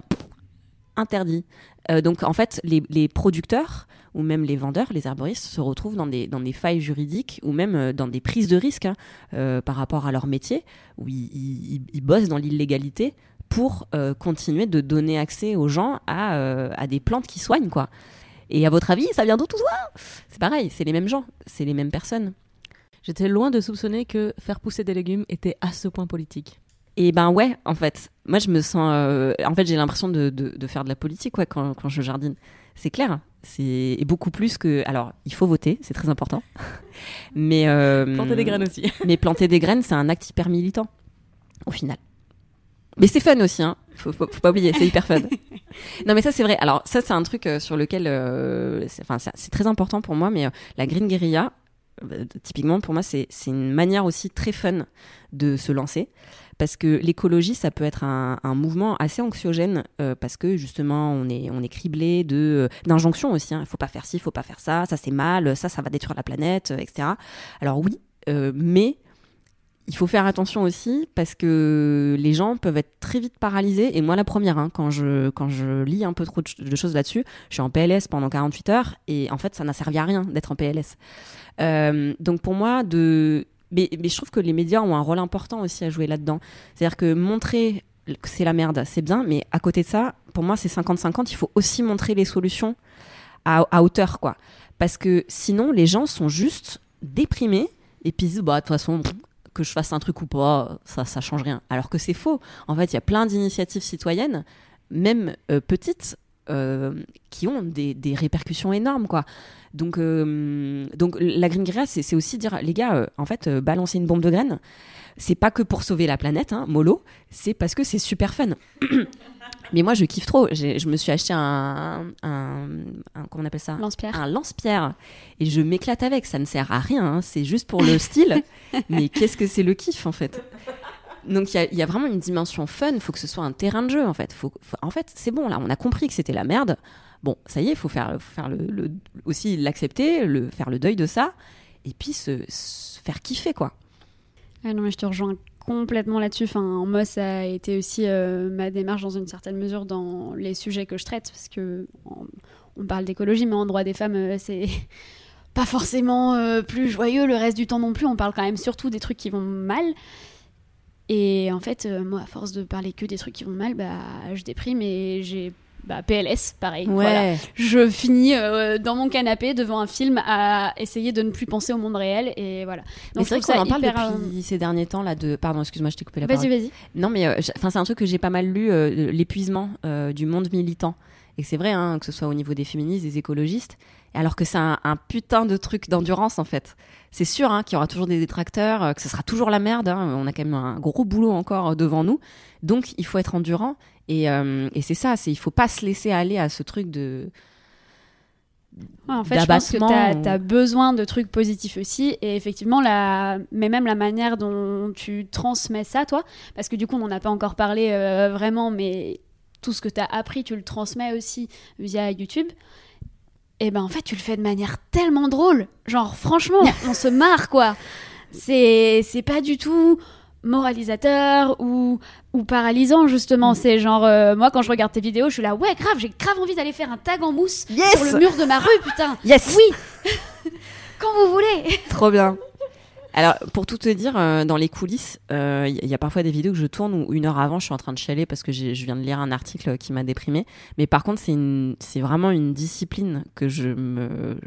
interdit. Euh, donc en fait, les, producteurs ou même les vendeurs, les herboristes, se retrouvent dans des, failles juridiques ou même euh, dans des prises de risques hein, euh, par rapport à leur métier, où ils, bossent dans l'illégalité pour continuer de donner accès aux gens à, à des plantes qui soignent, quoi. Et à votre avis, ça vient d'où tout ça? C'est pareil, c'est les mêmes gens, c'est les mêmes personnes. J'étais loin de soupçonner que faire pousser des légumes était à ce point politique. Et ben ouais, en fait, moi je me sens, euh, en fait j'ai l'impression de, de, de faire de la politique quoi quand, quand je jardine. C'est clair, c'est beaucoup plus que. Alors il faut voter, c'est très important. *laughs* mais euh, Planter des graines aussi. *laughs* mais planter des graines, c'est un acte hyper militant au final. Mais c'est fun aussi, hein. Faut, faut, faut pas oublier, c'est hyper fun. *laughs* non, mais ça c'est vrai. Alors ça c'est un truc euh, sur lequel, enfin c'est très important pour moi. Mais la green guerilla, typiquement pour moi c'est une manière aussi très fun de se lancer parce que l'écologie ça peut être un, mouvement assez anxiogène euh, parce que justement on est on est criblé de euh, d'injonctions aussi. Il faut pas faire ci, il faut pas faire ça, ça c'est mal, ça ça va détruire la planète, euh, etc. Alors oui, mais il faut faire attention aussi parce que les gens peuvent être très vite paralysés. Et moi, la première, hein, quand, je, quand je lis un peu trop de, ch- de choses là-dessus, je suis en PLS pendant 48 heures et en fait, ça n'a servi à rien d'être en PLS. Donc pour moi, de... mais, je trouve que les médias ont un rôle important aussi à jouer là-dedans. C'est-à-dire que montrer que c'est la merde, c'est bien, mais à côté de ça, pour moi, c'est 50-50. Il faut aussi montrer les solutions à, hauteur, quoi. Parce que sinon, les gens sont juste déprimés et puis bah, de toute façon, que je fasse un truc ou pas, ça, ça change rien. Alors que c'est faux. En fait, il y a plein d'initiatives citoyennes, même euh, petites, qui ont des, des répercussions énormes, quoi. Donc, euh, donc la green guerilla, c'est aussi dire, les gars, euh, en fait, euh, balancer une bombe de graines, c'est pas que pour sauver la planète, hein, mollo, c'est parce que c'est super fun. *coughs* Mais moi, je kiffe trop. Je me suis acheté un, un, un- comment on appelle ça? Lance-pierre. Un lance-pierre. Et je m'éclate avec. Ça ne sert à rien. hein, C'est juste pour le style. *laughs* Mais qu'est-ce que c'est le kiff, en fait? Donc il y a- vraiment une dimension fun, il faut que ce soit un terrain de jeu en fait. En fait, c'est bon là, on a compris que c'était la merde. Bon, ça y est, il faut faire, aussi l'accepter, le, faire le deuil de ça, et puis se, faire kiffer quoi. Non, mais je te rejoins complètement là-dessus. Enfin, moi, ça a été aussi euh, ma démarche dans une certaine mesure dans les sujets que je traite, parce que on, on parle d'écologie, mais en droit des femmes, euh, c'est *laughs* pas forcément euh, plus joyeux le reste du temps non plus. On parle quand même surtout des trucs qui vont mal. Et en fait, euh, moi, à force de parler que des trucs qui vont mal, bah, je déprime et j'ai bah, PLS, pareil. Voilà. Je finis euh, dans mon canapé devant un film à essayer de ne plus penser au monde réel et voilà. C'est vrai qu'on en ça parle hyper, euh, depuis ces derniers temps là de. Pardon, excuse-moi, je t'ai coupé la Vas-y, parole. vas-y. Non, mais euh, c'est un truc que j'ai pas mal lu, l'épuisement du monde militant. Et c'est vrai, hein, que ce soit au niveau des féministes, des écologistes, alors que c'est un, un putain de truc d'endurance en fait. C'est sûr hein, qu'il y aura toujours des détracteurs, euh, que ce sera toujours la merde. hein, on a quand même un gros boulot encore euh, devant nous. Donc il faut être endurant. Et, euh, et c'est ça, c'est il faut pas se laisser aller à ce truc de. Ouais, en fait, je pense que tu as, besoin de trucs positifs aussi. Et effectivement, la... mais même la manière dont tu transmets ça, toi, parce que du coup, on n'en a pas encore parlé euh, vraiment, mais tout ce que tu as appris, tu le transmets aussi via YouTube. Et ben en fait, tu le fais de manière tellement drôle. Genre, franchement, *laughs* on se marre, quoi. C'est c'est pas du tout moralisateur ou, ou paralysant justement c'est genre euh, moi quand je regarde tes vidéos je suis là ouais grave j'ai grave envie d'aller faire un tag en mousse Yes sur le mur de ma rue putain Yes oui *laughs* quand vous voulez Trop bien. Alors, pour tout te dire, euh, dans les coulisses, euh, il y, y a parfois des vidéos que je tourne où une heure avant, je suis en train de chialer parce que je viens de lire un article qui m'a déprimé. Mais par contre, c'est vraiment une discipline que je me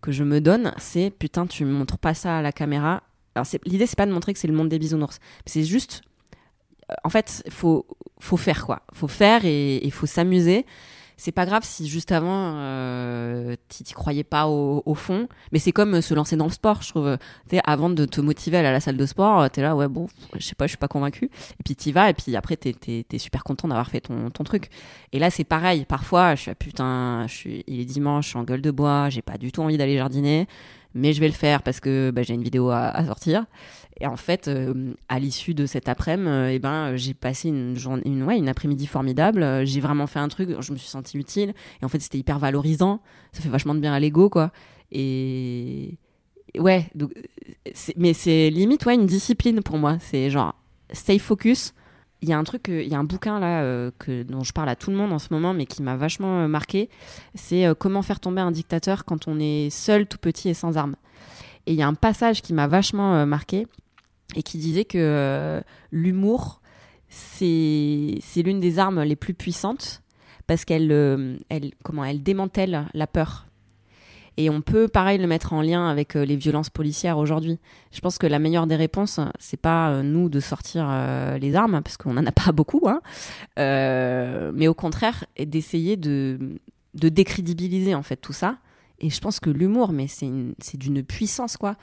que je me donne. C'est putain, tu montres pas ça à la caméra. Alors, l'idée, c'est pas de montrer que c'est le monde des bisounours. C'est juste, euh, en fait, faut faut faire quoi. Faut faire et il faut s'amuser. C'est pas grave si juste avant euh, t'y croyais pas au, au fond, mais c'est comme euh, se lancer dans le sport, je trouve. Sais, avant de te motiver à aller à la salle de sport, euh, t'es là, ouais, bon, je sais pas, je suis pas convaincu. Et puis t'y vas, et puis après, t'es es, super content d'avoir fait ton, ton truc. Et là, c'est pareil. Parfois, je suis, ah, putain, je il est dimanche, je suis en gueule de bois, j'ai pas du tout envie d'aller jardiner, mais je vais le faire parce que bah, j'ai une vidéo à sortir. Et en fait, euh, à l'issue de cet après-midi, euh, eh ben, euh, j'ai passé une journée, ouais, une après-midi formidable. Euh, J'ai vraiment fait un truc, je me suis sentie utile. Et en fait, c'était hyper valorisant. Ça fait vachement de bien à l'ego, quoi. Et ouais, donc, c'est- mais c'est limite ouais, une discipline pour moi. C'est genre, stay focus, il y a un truc, euh, il y a un bouquin là euh, que, dont je parle à tout le monde en ce moment, mais qui m'a vachement euh, marqué. C'est euh, Comment faire tomber un dictateur quand on est seul, tout petit et sans armes. Et il y a un passage qui m'a vachement euh, marqué et qui disait que euh, l'humour, c'est l'une des armes les plus puissantes parce qu'elle euh, elle, comment, elle démantèle la peur. Et on peut, pareil, le mettre en lien avec euh, les violences policières aujourd'hui. Je pense que la meilleure des réponses, c'est pas nous de sortir les armes, parce qu'on en a pas beaucoup, hein, mais au contraire, d'essayer de, de décrédibiliser en fait tout ça. Et je pense que l'humour, mais c'est d'une puissance, quoi.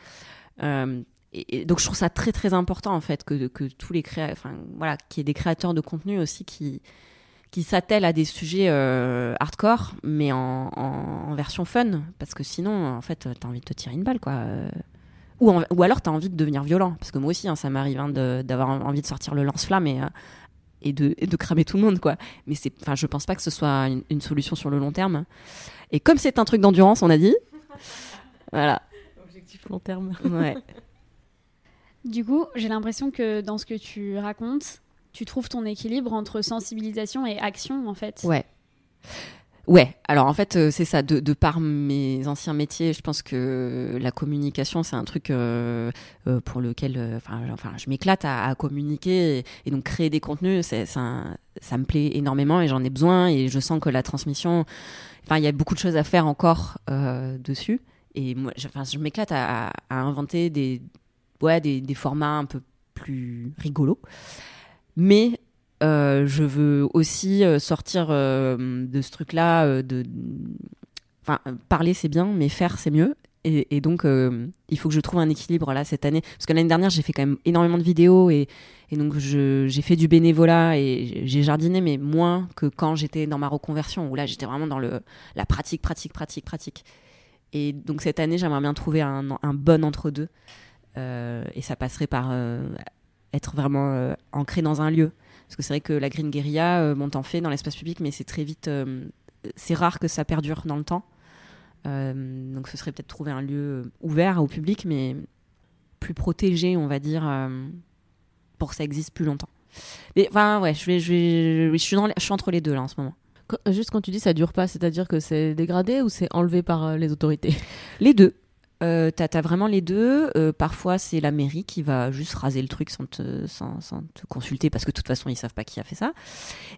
Euh, et, et donc je trouve ça très très important en fait que, que tous les créa enfin voilà, qu'il y ait des créateurs de contenu aussi qui qui s'attellent à des sujets euh, hardcore, mais en, en- en version fun, parce que sinon, en fait, t'as envie de te tirer une balle, quoi. Euh, Ou, en- ou alors t'as envie de devenir violent, parce que moi aussi, hein, ça m'arrive hein, d'avoir envie de sortir le lance-flamme et, euh, et, de, et de cramer tout le monde, quoi. Mais c'est, enfin, je pense pas que ce soit une, une solution sur le long terme. Et comme c'est un truc d'endurance, on a dit, *laughs* voilà. Objectif long terme. Ouais. *laughs* Du coup, j'ai l'impression que dans ce que tu racontes, tu trouves ton équilibre entre sensibilisation et action, en fait. Ouais. Ouais, alors en fait, euh, c'est ça. De, par mes anciens métiers, je pense que la communication, c'est un truc euh, euh, pour lequel enfin, je m'éclate à, communiquer. Et, donc, créer des contenus, c'est, un- ça me plaît énormément et j'en ai besoin. Et je sens que la transmission, enfin, il y a beaucoup de choses à faire encore dessus. Et moi, je, je m'éclate à inventer des, ouais, des, des formats un peu plus rigolos. Mais euh, je veux aussi euh, sortir euh, de ce truc-là. de, enfin, parler c'est bien, mais faire c'est mieux. Et, donc, il faut que je trouve un équilibre là cette année. Parce que l'année dernière, j'ai fait quand même énormément de vidéos et, et donc j'ai fait du bénévolat et j'ai jardiné, mais moins que quand j'étais dans ma reconversion, où là j'étais vraiment dans le, la pratique, pratique, pratique, pratique. Et donc cette année, j'aimerais bien trouver un, un bon entre-deux. Euh, et ça passerait par euh, être vraiment euh, ancré dans un lieu. Parce que c'est vrai que la Green Guerilla, bon, t'en fais dans l'espace public, mais c'est très vite. c'est rare que ça perdure dans le temps. Euh, donc ce serait peut-être trouver un lieu ouvert au public, mais plus protégé, on va dire, euh, pour que ça existe plus longtemps. Mais enfin, ouais, je, vais, je, vais- je, suis dans les- je suis entre les deux là en ce moment. Quand- Juste quand tu dis ça dure pas, c'est-à-dire que c'est dégradé ou c'est enlevé par euh, les autorités? Les deux. Euh, t'as, vraiment les deux. Euh, parfois, c'est la mairie qui va juste raser le truc sans te, sans, te consulter parce que de toute façon, ils savent pas qui a fait ça.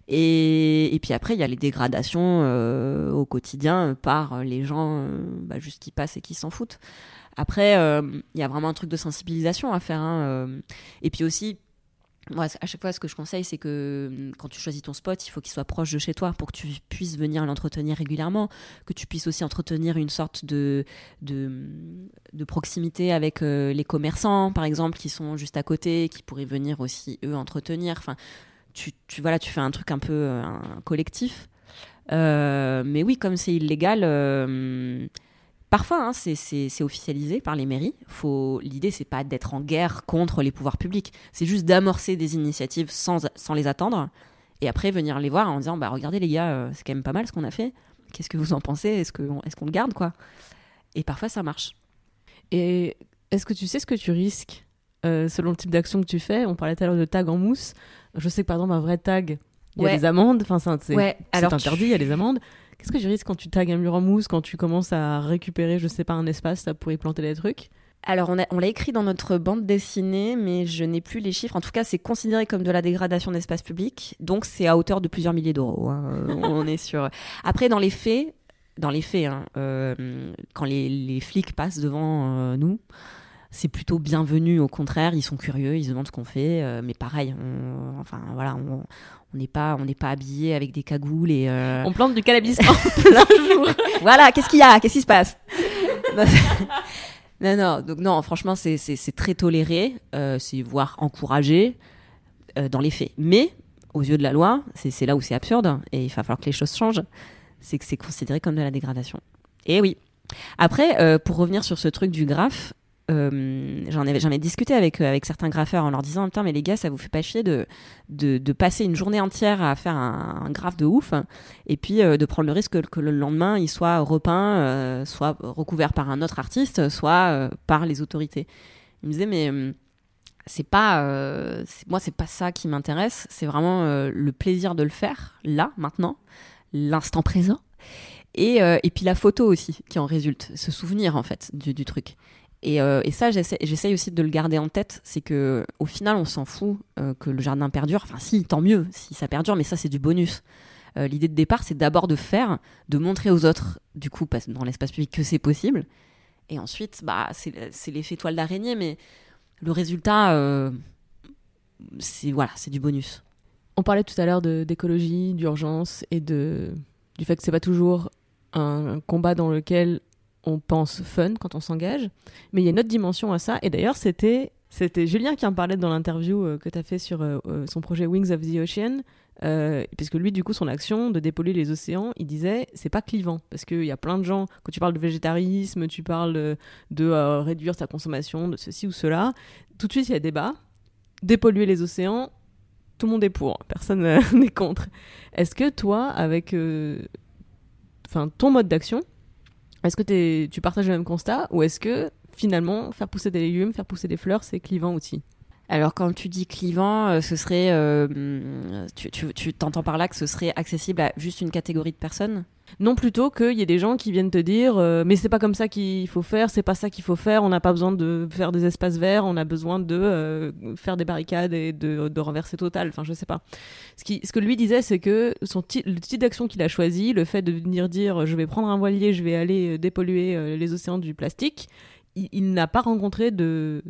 Et, et puis après, il y a les dégradations euh, au quotidien par les gens bah, juste qui passent et qui s'en foutent. Après, il y a vraiment un truc de sensibilisation à faire. hein. Et puis aussi, moi, à chaque fois, ce que je conseille, c'est que hum, quand tu choisis ton spot, il faut qu'il soit proche de chez toi pour que tu puisses venir l'entretenir régulièrement, que tu puisses aussi entretenir une sorte de, de, de proximité avec euh, les commerçants, par exemple, qui sont juste à côté, qui pourraient venir aussi, eux, entretenir. Enfin, tu, tu, voilà, tu fais un truc un peu euh, collectif. Euh, mais oui, comme c'est illégal, parfois hein, c'est- officialisé par les mairies. Faut, l'idée c'est pas d'être en guerre contre les pouvoirs publics, c'est juste d'amorcer des initiatives sans, sans les attendre et après venir les voir en disant bah regardez les gars, euh, c'est quand même pas mal ce qu'on a fait. Qu'est-ce que vous en pensez? Est-ce qu'on est le garde quoi? Et parfois ça marche. Et est-ce que tu sais ce que tu risques euh, selon le type d'action que tu fais? On parlait tout à l'heure de tag en mousse. Je sais que par exemple, un vrai tag, il y Ouais. a des amendes. Enfin, c'est Ouais, interdit, tu- il y a des amendes. Qu'est-ce que tu risques quand tu tags un mur en mousse, quand tu commences à récupérer, je sais pas, un espace là, pour y planter des trucs? Alors, on, a- on l'a écrit dans notre bande dessinée, mais je n'ai plus les chiffres. En tout cas, c'est considéré comme de la dégradation d'espace public. Donc, c'est à hauteur de plusieurs milliers d'euros. hein. *laughs* Euh, on est sur. Après, dans les faits, dans les faits, hein, euh, quand les, les flics passent devant euh, nous, c'est plutôt bienvenu. Au contraire, ils sont curieux, ils se demandent ce qu'on fait. euh, mais pareil, on, enfin voilà, on on n'est pas, on n'est pas habillé avec des cagoules et. euh, On plante du cannabis *laughs* en plein jour. voilà, qu'est-ce qu'il y a? Qu'est-ce qui se passe? Non, *laughs* non, donc non, franchement, c'est- très toléré, euh, c'est voire encouragé euh, dans les faits. Mais aux yeux de la loi, c'est là où c'est absurde et il va falloir que les choses changent. C'est que c'est considéré comme de la dégradation. Et oui. Après, pour revenir sur ce truc du graphe, euh, j'en avais, j'en ai discuté avec, euh, avec certains graffeurs en leur disant Putain, mais les gars, ça vous fait pas chier de, de, passer une journée entière à faire un, un graphe de ouf et puis euh, de prendre le risque que, le lendemain il soit repeint, soit recouvert par un autre artiste, soit par les autorités. Il me disait Mais. euh, c'est pas euh, moi c'est pas ça qui m'intéresse c'est vraiment le plaisir de le faire là maintenant l'instant présent et, et puis la photo aussi qui en résulte ce souvenir en fait du, du truc et, euh, et ça j'essaye aussi de le garder en tête c'est que au final on s'en fout euh, que le jardin perdure. Enfin si tant mieux si ça perdure mais ça c'est du bonus. Euh, l'idée de départ c'est d'abord de faire de montrer aux autres du coup dans l'espace public que c'est possible. Et ensuite bah c'est l'effet toile d'araignée mais le résultat, c'est voilà, c'est du bonus. On parlait tout à l'heure d'écologie, d'urgence et de, du fait que c'est pas toujours un combat dans lequel on pense fun quand on s'engage. Mais il y a une autre dimension à ça. Et d'ailleurs, c'était, c'était Julien qui en parlait dans l'interview euh, que tu as fait sur euh, euh, son projet Wings of the Ocean. Puisque lui, du coup, son action de dépolluer les océans, il disait c'est pas clivant. Parce qu'il y a plein de gens, quand tu parles de végétarisme, tu parles de réduire sa consommation, de ceci ou cela, tout de suite, il y a débat. Dépolluer les océans, tout le monde est pour, personne *laughs* n'est contre. Est-ce que toi, avec ton mode d'action, est-ce que tu partages le même constat ou est-ce que finalement faire pousser des légumes, faire pousser des fleurs, c'est clivant aussi? Alors quand tu dis clivant, euh, ce serait, euh, tu t'entends par là que ce serait accessible à juste une catégorie de personnes? Non, plutôt qu'il y ait des gens qui viennent te dire euh, mais c'est pas comme ça qu'il faut faire, c'est pas ça qu'il faut faire, on n'a pas besoin de faire des espaces verts, on a besoin de euh, faire des barricades et de, de renverser total. Enfin, je sais pas. Ce, qui, ce que lui disait, c'est que son le type d'action qu'il a choisi, le fait de venir dire je vais prendre un voilier, je vais aller euh, dépolluer euh, les océans du plastique, il, n'a pas rencontré de,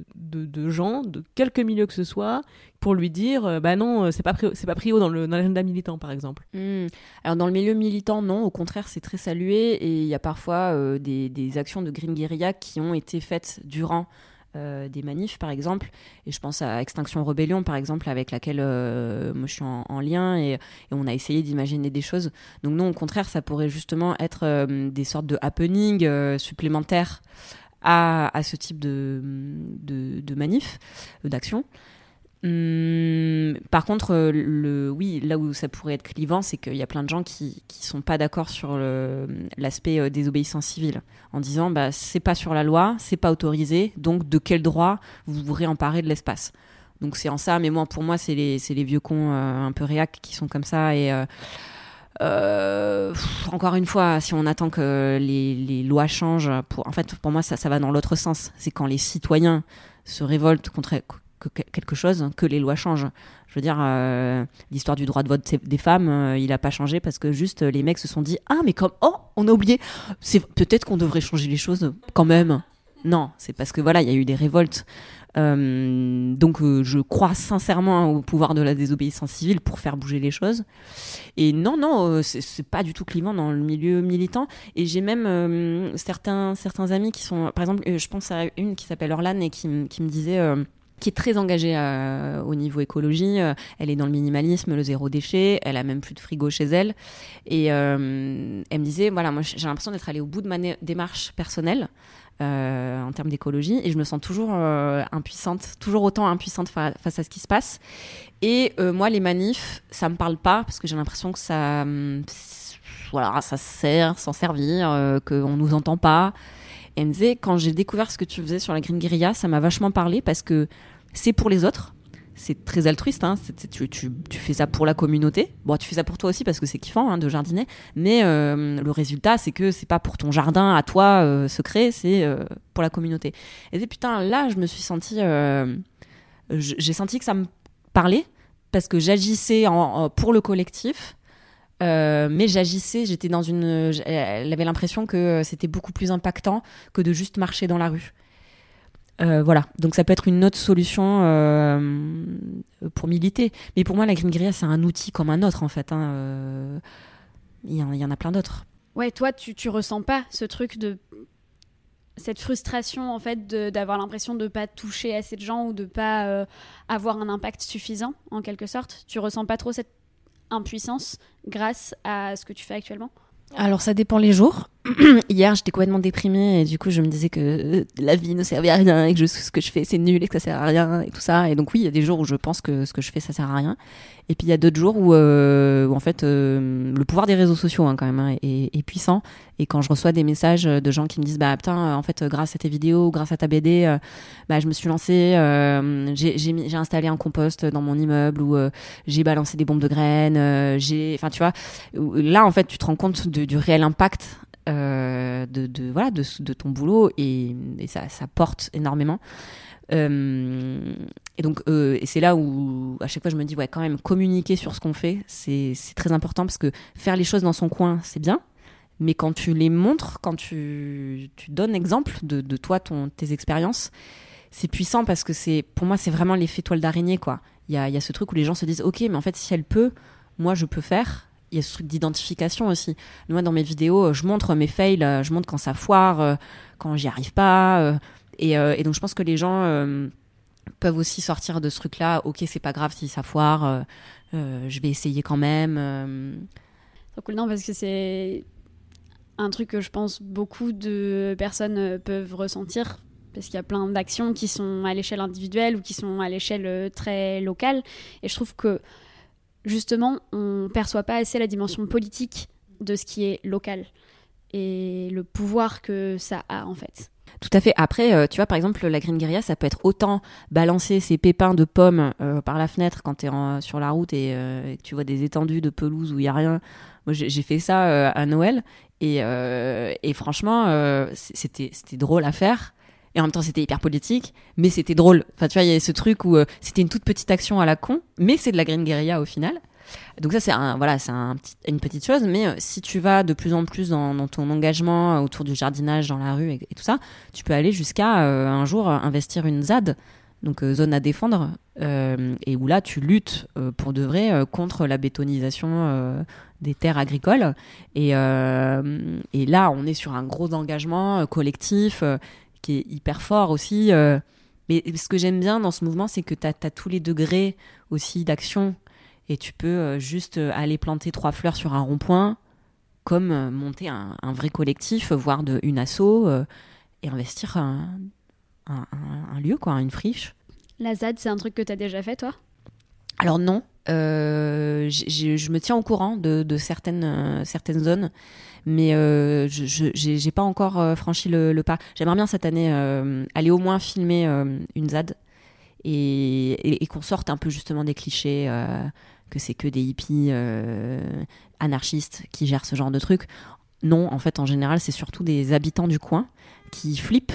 gens, de quelque milieu que ce soit, pour lui dire euh, bah non, euh, c'est pas, pas prio dans le- dans l'agenda militant, par exemple. Hmm. Alors dans le milieu militant, non, au contraire, c'est très salué et il y a parfois euh, des, actions de Green Guerilla qui ont été faites durant euh, des manifs, par exemple. Et je pense à Extinction Rebellion, par exemple, avec laquelle moi je suis en, en lien et, on a essayé d'imaginer des choses. Donc non, au contraire, ça pourrait justement être des sortes de happenings supplémentaires à, ce type de, de, manif, euh, d'action. Hum, par contre, euh, le, oui, là où ça pourrait être clivant, c'est qu'il y a plein de gens qui qui sont pas d'accord sur l'aspect euh, désobéissance civile, en disant bah c'est pas sur la loi, c'est pas autorisé, donc de quel droit vous vous réemparez de l'espace? Donc c'est en ça, mais moi pour moi c'est les les vieux cons un peu réac qui sont comme ça et euh, encore une fois, si on attend que les, les lois changent, en fait, pour moi, ça, ça va dans l'autre sens. C'est quand les citoyens se révoltent contre que- que- quelque chose que les lois changent. Je veux dire, euh, l'histoire du droit de vote des femmes, euh, il a pas changé parce que juste les mecs se sont dit ah mais comme oh on a oublié, c'est peut-être qu'on devrait changer les choses quand même. Non, c'est parce que voilà, il y a eu des révoltes. Euh, donc euh, je crois sincèrement au pouvoir de la désobéissance civile pour faire bouger les choses. Et non, non, euh, c'est pas du tout clivant dans le milieu militant. Et j'ai même euh, certains, certains amis qui sont, par exemple, je pense à une qui s'appelle Orlane et qui, me disait. qui est très engagée au niveau écologie. Elle est dans le minimalisme, le zéro déchet. Elle a même plus de frigo chez elle. Et elle me disait, voilà, moi j'ai l'impression d'être allée au bout de ma démarche personnelle euh, en termes d'écologie et je me sens toujours euh, impuissante, toujours autant impuissante fa- face à ce qui se passe. Et euh, moi, les manifs, ça me parle pas parce que j'ai l'impression que ça, hum, voilà, ça sert, s'en servir, euh, qu'on nous entend pas. Et elle me disait, quand j'ai découvert ce que tu faisais sur la Green Guerilla, ça m'a vachement parlé parce que c'est pour les autres. C'est très altruiste, hein. tu, tu- fais ça pour la communauté. Bon, tu fais ça pour toi aussi parce que c'est kiffant hein, de jardiner, mais euh, le résultat, c'est que c'est pas pour ton jardin à toi euh, secret, c'est euh, pour la communauté. Et c'est putain, là, je me suis sentie, j'ai senti que ça me parlait parce que j'agissais pour le collectif. Mais j'agissais, j'étais dans une. Elle avait l'impression que c'était beaucoup plus impactant que de juste marcher dans la rue. Euh, voilà, donc ça peut être une autre solution euh, pour militer. Mais pour moi, la Green Guerilla, c'est un outil comme un autre, en fait. hein. Euh, Il y, en- il y en a plein d'autres. Ouais, toi, tu, tu ressens pas ce truc de. Cette frustration, en fait, de- d'avoir l'impression de pas toucher assez de gens ou de pas euh, avoir un impact suffisant, en quelque sorte? Tu ressens pas trop cette impuissance grâce à ce que tu fais actuellement? Alors ça dépend les jours. *clears throat* hier, j'étais complètement déprimée et du coup, je me disais que euh, la vie ne servait à rien et que ce que je fais, c'est nul et que ça sert à rien et tout ça. Et donc, oui, il y a des jours où je pense que ce que je fais, ça sert à rien. Et puis, il y a d'autres jours où, euh, où, en fait, euh, le pouvoir des réseaux sociaux, hein, quand même, hein, est, puissant. Et quand je reçois des messages de gens qui me disent, bah, putain, euh, en fait, euh, grâce à tes vidéos, grâce à ta BD, bah, je me suis lancée, j'ai installé un compost dans mon immeuble ou j'ai balancé des bombes de graines, j'ai, enfin, tu vois, là, en fait, tu te rends compte du réel impact euh, de, voilà, de, de ton boulot et, ça, ça porte énormément. Euh, et donc, euh, et c'est là où à chaque fois je me dis, ouais, quand même, communiquer sur ce qu'on fait, c'est très important parce que faire les choses dans son coin, c'est bien. Mais quand tu les montres, quand tu, tu donnes exemple de, de toi, ton, tes expériences, c'est puissant parce que c'est, pour moi, c'est vraiment l'effet toile d'araignée, quoi. Il y a, y a ce truc où les gens se disent, ok, mais en fait, si elle peut, moi, je peux faire. Y a ce truc d'identification aussi. Moi, dans mes vidéos, euh, je montre mes fails, euh, je montre quand ça foire, euh, quand j'y arrive pas. et, donc, je pense que les gens peuvent aussi sortir de ce truc-là. Ok, c'est pas grave si ça foire, je vais essayer quand même. C'est cool, non, parce que c'est un truc que je pense beaucoup de personnes peuvent ressentir. Parce qu'il y a plein d'actions qui sont à l'échelle individuelle ou qui sont à l'échelle très locale. Et je trouve que, justement, on perçoit pas assez la dimension politique de ce qui est local et le pouvoir que ça a, en fait. Tout à fait. Après, euh, tu vois, par exemple, la green guerilla, ça peut être autant balancer ses pépins de pommes euh, par la fenêtre quand tu es sur la route et, euh, et que tu vois des étendues de pelouse où il y a rien. Moi, j'ai fait ça à Noël et, et franchement, c'était drôle à faire. Et en même temps, c'était hyper politique, mais c'était drôle. Enfin, tu vois, il y a ce truc où euh, c'était une toute petite action à la con, mais c'est de la green guerilla au final. Donc ça, c'est un, voilà, c'est un petit- une petite chose, mais euh, si tu vas de plus en plus dans, ton engagement autour du jardinage dans la rue et, tout ça, tu peux aller jusqu'à euh, un jour investir une ZAD, donc zone à défendre, et où là, tu luttes pour de vrai contre la bétonisation des terres agricoles. Et, et là, on est sur un gros engagement collectif qui est hyper fort aussi. euh. mais ce que j'aime bien dans ce mouvement, c'est que tu as, tous les degrés aussi d'action et tu peux euh, juste euh, aller planter trois fleurs sur un rond-point, comme monter un, un vrai collectif, voire de, une asso, euh, et investir un, un- un- un lieu, quoi, une friche. La ZAD, c'est un truc que tu as déjà fait, toi? Alors non, euh, je me tiens au courant de, de certaines, euh, certaines zones, mais euh, je j'ai pas encore euh, franchi le, pas. J'aimerais bien cette année euh, aller au moins filmer euh, une ZAD et, qu'on sorte un peu justement des clichés, que c'est que des hippies anarchistes qui gèrent ce genre de trucs. Non, en fait, en général, c'est surtout des habitants du coin qui flippent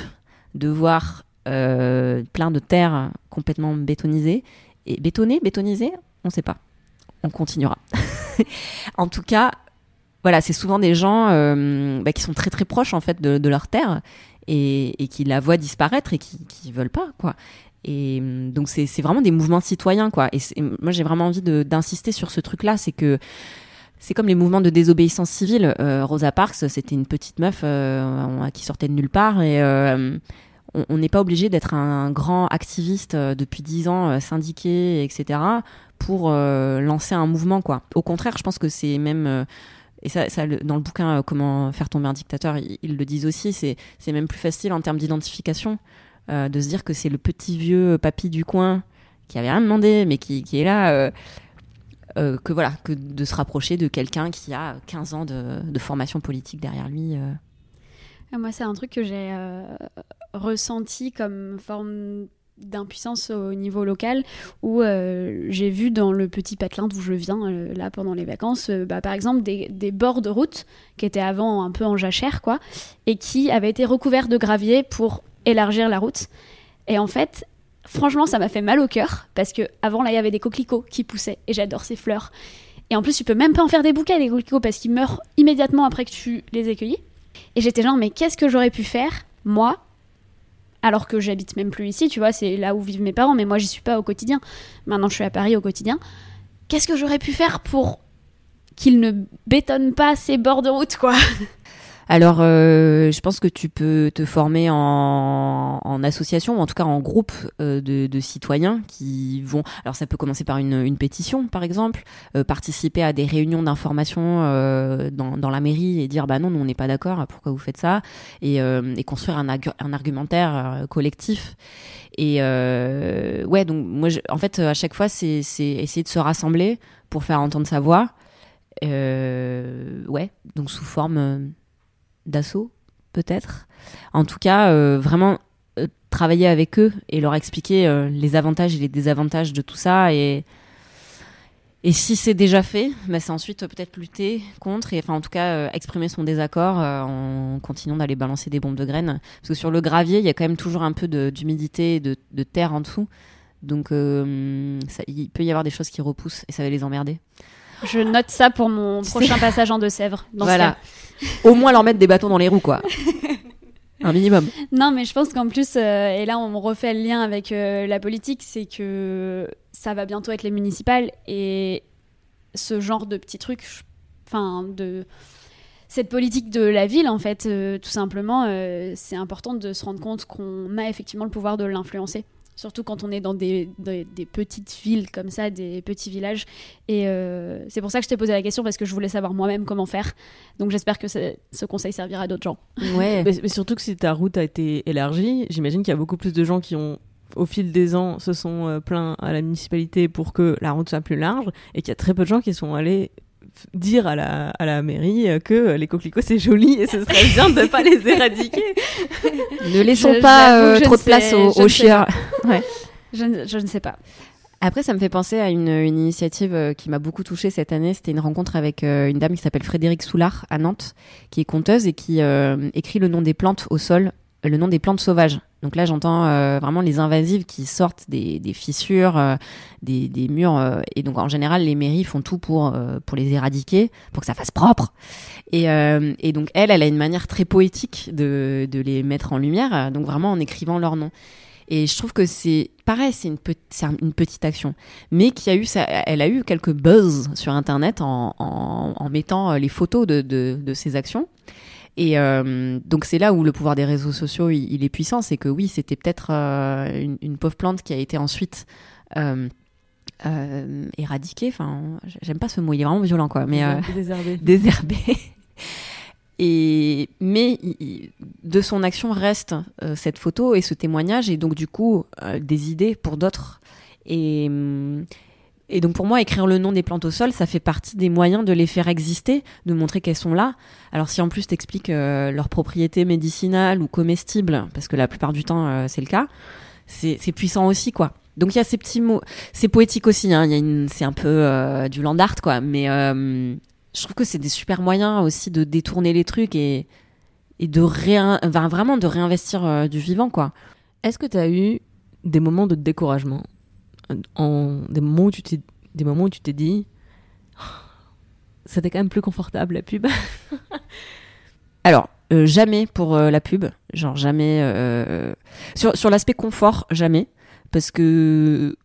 de voir plein de terres complètement bétonisées. Et bétonnées, bétonisées, on ne sait pas. On continuera. *laughs* en tout cas, voilà, c'est souvent des gens euh, bah, qui sont très très proches en fait de, leur terre et, et qui la voient disparaître et qui, qui veulent pas quoi. Et hum, donc c'est vraiment des mouvements citoyens quoi. Et c'est- moi j'ai vraiment envie d'insister sur ce truc là, c'est que c'est comme les mouvements de désobéissance civile. Euh, Rosa Parks, c'était une petite meuf euh, qui sortait de nulle part et euh, on n'est pas obligé d'être un grand activiste euh, depuis dix ans, euh, syndiqué, etc., pour euh, lancer un mouvement, quoi. Au contraire, je pense que c'est même euh, et ça, ça, dans le bouquin euh, Comment faire tomber un dictateur, ils, le disent aussi, c'est même plus facile en termes d'identification euh, de se dire que c'est le petit vieux papy du coin qui avait rien demandé, mais qui, est là, euh, euh, que voilà, que de se rapprocher de quelqu'un qui a 15 ans de, formation politique derrière lui. euh. Ah, Moi, c'est un truc que j'ai euh, ressenti comme forme d'impuissance au niveau local où euh, j'ai vu dans le petit patelin d'où je viens euh, là pendant les vacances euh, bah, par exemple des, bords de route qui étaient avant un peu en jachère quoi et qui avaient été recouverts de gravier pour élargir la route. Et en fait franchement ça m'a fait mal au cœur parce que avant là il y avait des coquelicots qui poussaient et j'adore ces fleurs. Et en plus tu peux même pas en faire des bouquets les coquelicots parce qu'ils meurent immédiatement après que tu les aies cueillis et j'étais genre, mais qu'est-ce que j'aurais pu faire, moi, alors que j'habite même plus ici, tu vois, c'est là où vivent mes parents, mais moi, j'y suis pas au quotidien. Maintenant, je suis à Paris au quotidien. Qu'est-ce que j'aurais pu faire pour qu'ils ne bétonnent pas ces bords de route, quoi? Alors, euh, je pense que tu peux te former en, association, ou en tout cas en groupe euh, de, citoyens qui vont. Alors, ça peut commencer par une, pétition, par exemple, euh, participer à des réunions d'information dans, la mairie et dire bah non, nous on n'est pas d'accord, pourquoi vous faites ça, et, construire un, argu- un argumentaire collectif. Et ouais, donc moi, en fait, à chaque fois, c'est essayer de se rassembler pour faire entendre sa voix. Ouais, donc sous forme d'assaut, peut-être. En tout cas, euh, vraiment euh, travailler avec eux et leur expliquer euh, les avantages et les désavantages de tout ça. Et, et si c'est déjà fait, bah, c'est ensuite peut-être lutter contre et enfin en tout cas exprimer son désaccord en continuant d'aller balancer des bombes de graines. Parce que sur le gravier, il y a quand même toujours un peu d'humidité, et de, de terre en dessous. Donc ça- il peut y avoir des choses qui repoussent et ça va les emmerder. Je note ça pour mon prochain passage en Deux-Sèvres. voilà. Au moins leur mettre des bâtons dans les roues, quoi. *laughs* Un minimum. Non, mais je pense qu'en plus, euh, et là on refait le lien avec euh, la politique, c'est que ça va bientôt être les municipales et ce genre de petits trucs, enfin de cette politique de la ville en fait, euh, tout simplement, c'est important de se rendre compte qu'on a effectivement le pouvoir de l'influencer. Surtout quand on est dans des, des- des petites villes comme ça, des petits villages. Et euh, c'est pour ça que je t'ai posé la question, parce que je voulais savoir moi-même comment faire. Donc j'espère que ce ce conseil servira à d'autres gens. Ouais. *laughs* Mais, mais surtout que si ta route a été élargie, j'imagine qu'il y a beaucoup plus de gens qui ont, au fil des ans, se sont euh, plaints à la municipalité pour que la route soit plus large, et qu'il y a très peu de gens qui sont allés dire à la, à la mairie que les coquelicots c'est joli et ce serait bien de pas les éradiquer. Ne laissons Je- pas euh, trop ne de place aux, aux ne. *laughs* Ouais. Je ne, je ne sais pas. Après, ça me fait penser à une, une initiative euh, qui m'a beaucoup touchée cette année. C'était une rencontre avec euh, une dame qui s'appelle Frédéric Soulard à Nantes, qui est conteuse et qui euh, écrit le nom des plantes au sol, le nom des plantes sauvages. Donc là, j'entends euh, vraiment les invasives qui sortent des, fissures, euh, des, murs. euh, et donc, en général, les mairies font tout pour, les éradiquer, pour que ça fasse propre. Et, donc, elle, elle a une manière très poétique de, les mettre en lumière, donc vraiment en écrivant leur nom. Et je trouve que c'est pareil, c'est une, petite action, mais qui a eu, elle a eu quelques buzz sur Internet en, mettant les photos de ces actions. Et euh, donc c'est là où le pouvoir des réseaux sociaux il, il est puissant, c'est que oui, c'était peut-être euh, une, une pauvre plante qui a été ensuite euh, éradiquée. Enfin, j'aime pas ce mot, il est vraiment violent quoi. Mais Désherbé. *laughs* désherbé. Et mais il- de son action reste cette photo et ce témoignage et donc du coup des idées pour d'autres. Et hum, et donc pour moi écrire le nom des plantes au sol, ça fait partie des moyens de les faire exister, de montrer qu'elles sont là. Alors si en plus t'expliques euh, leurs propriétés médicinales ou comestibles, parce que la plupart du temps euh, c'est le cas, c'est puissant aussi quoi. Donc il y a ces petits mots, c'est poétique aussi. Hein. C'est un peu euh, du land art quoi, mais euh, je trouve que c'est des super moyens aussi de détourner les trucs et, de réin, enfin, vraiment de réinvestir du vivant quoi. Est-ce que tu as eu des moments de découragement? Des, moments où tu t'es, des moments où tu t'es dit Oh, *sighs* c'était quand même plus confortable la pub. *laughs* Alors euh, jamais pour euh, la pub, genre jamais euh, sur sur l'aspect confort jamais. Parce que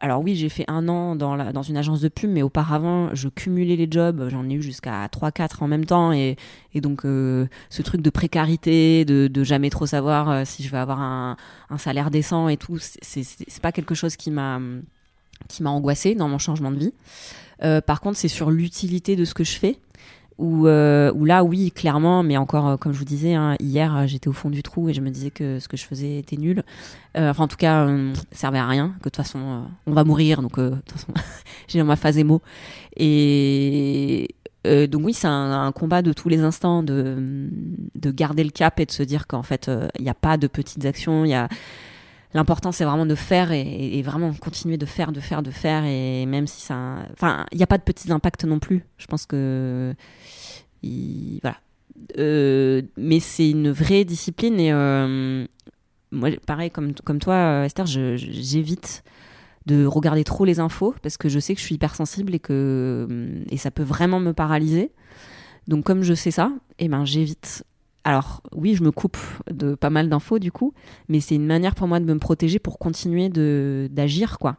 alors oui, j'ai fait un an dans, la, dans une agence de pub, mais auparavant, je cumulais les jobs. J'en ai eu jusqu'à 3-4 en même temps. Et, et donc, euh, ce truc de précarité, de, de jamais trop savoir euh, si je vais avoir un, un salaire décent et tout, c'est- pas quelque chose qui m'a qui m'a angoissé dans mon changement de vie. Euh, par contre, c'est sur l'utilité de ce que je fais. Où, euh, où là, oui, clairement, mais encore, euh, comme je vous disais, hein, hier, euh, j'étais au fond du trou et je me disais que ce que je faisais était nul. Enfin, en tout cas, servait à rien, que de toute façon, on va mourir, donc de toute façon, *laughs* j'ai dans ma phase émo. Et donc oui, c'est un, un combat de tous les instants de, de garder le cap et de se dire qu'en fait, il n'y a pas de petites actions, il y a... L'important, c'est vraiment de faire et, et vraiment continuer de faire, de faire, de faire. Et même si ça. Enfin, il n'y a pas de petits impacts non plus. Je pense que. il- Voilà. Euh, mais c'est une vraie discipline et euh, moi, pareil comme, comme toi, Esther, j'évite de regarder trop les infos parce que je sais que je suis hypersensible et que et ça peut vraiment me paralyser. Donc comme je sais ça, eh ben j'évite. Alors oui, je me coupe de pas mal d'infos du coup, mais c'est une manière pour moi de me protéger pour continuer d'agir quoi.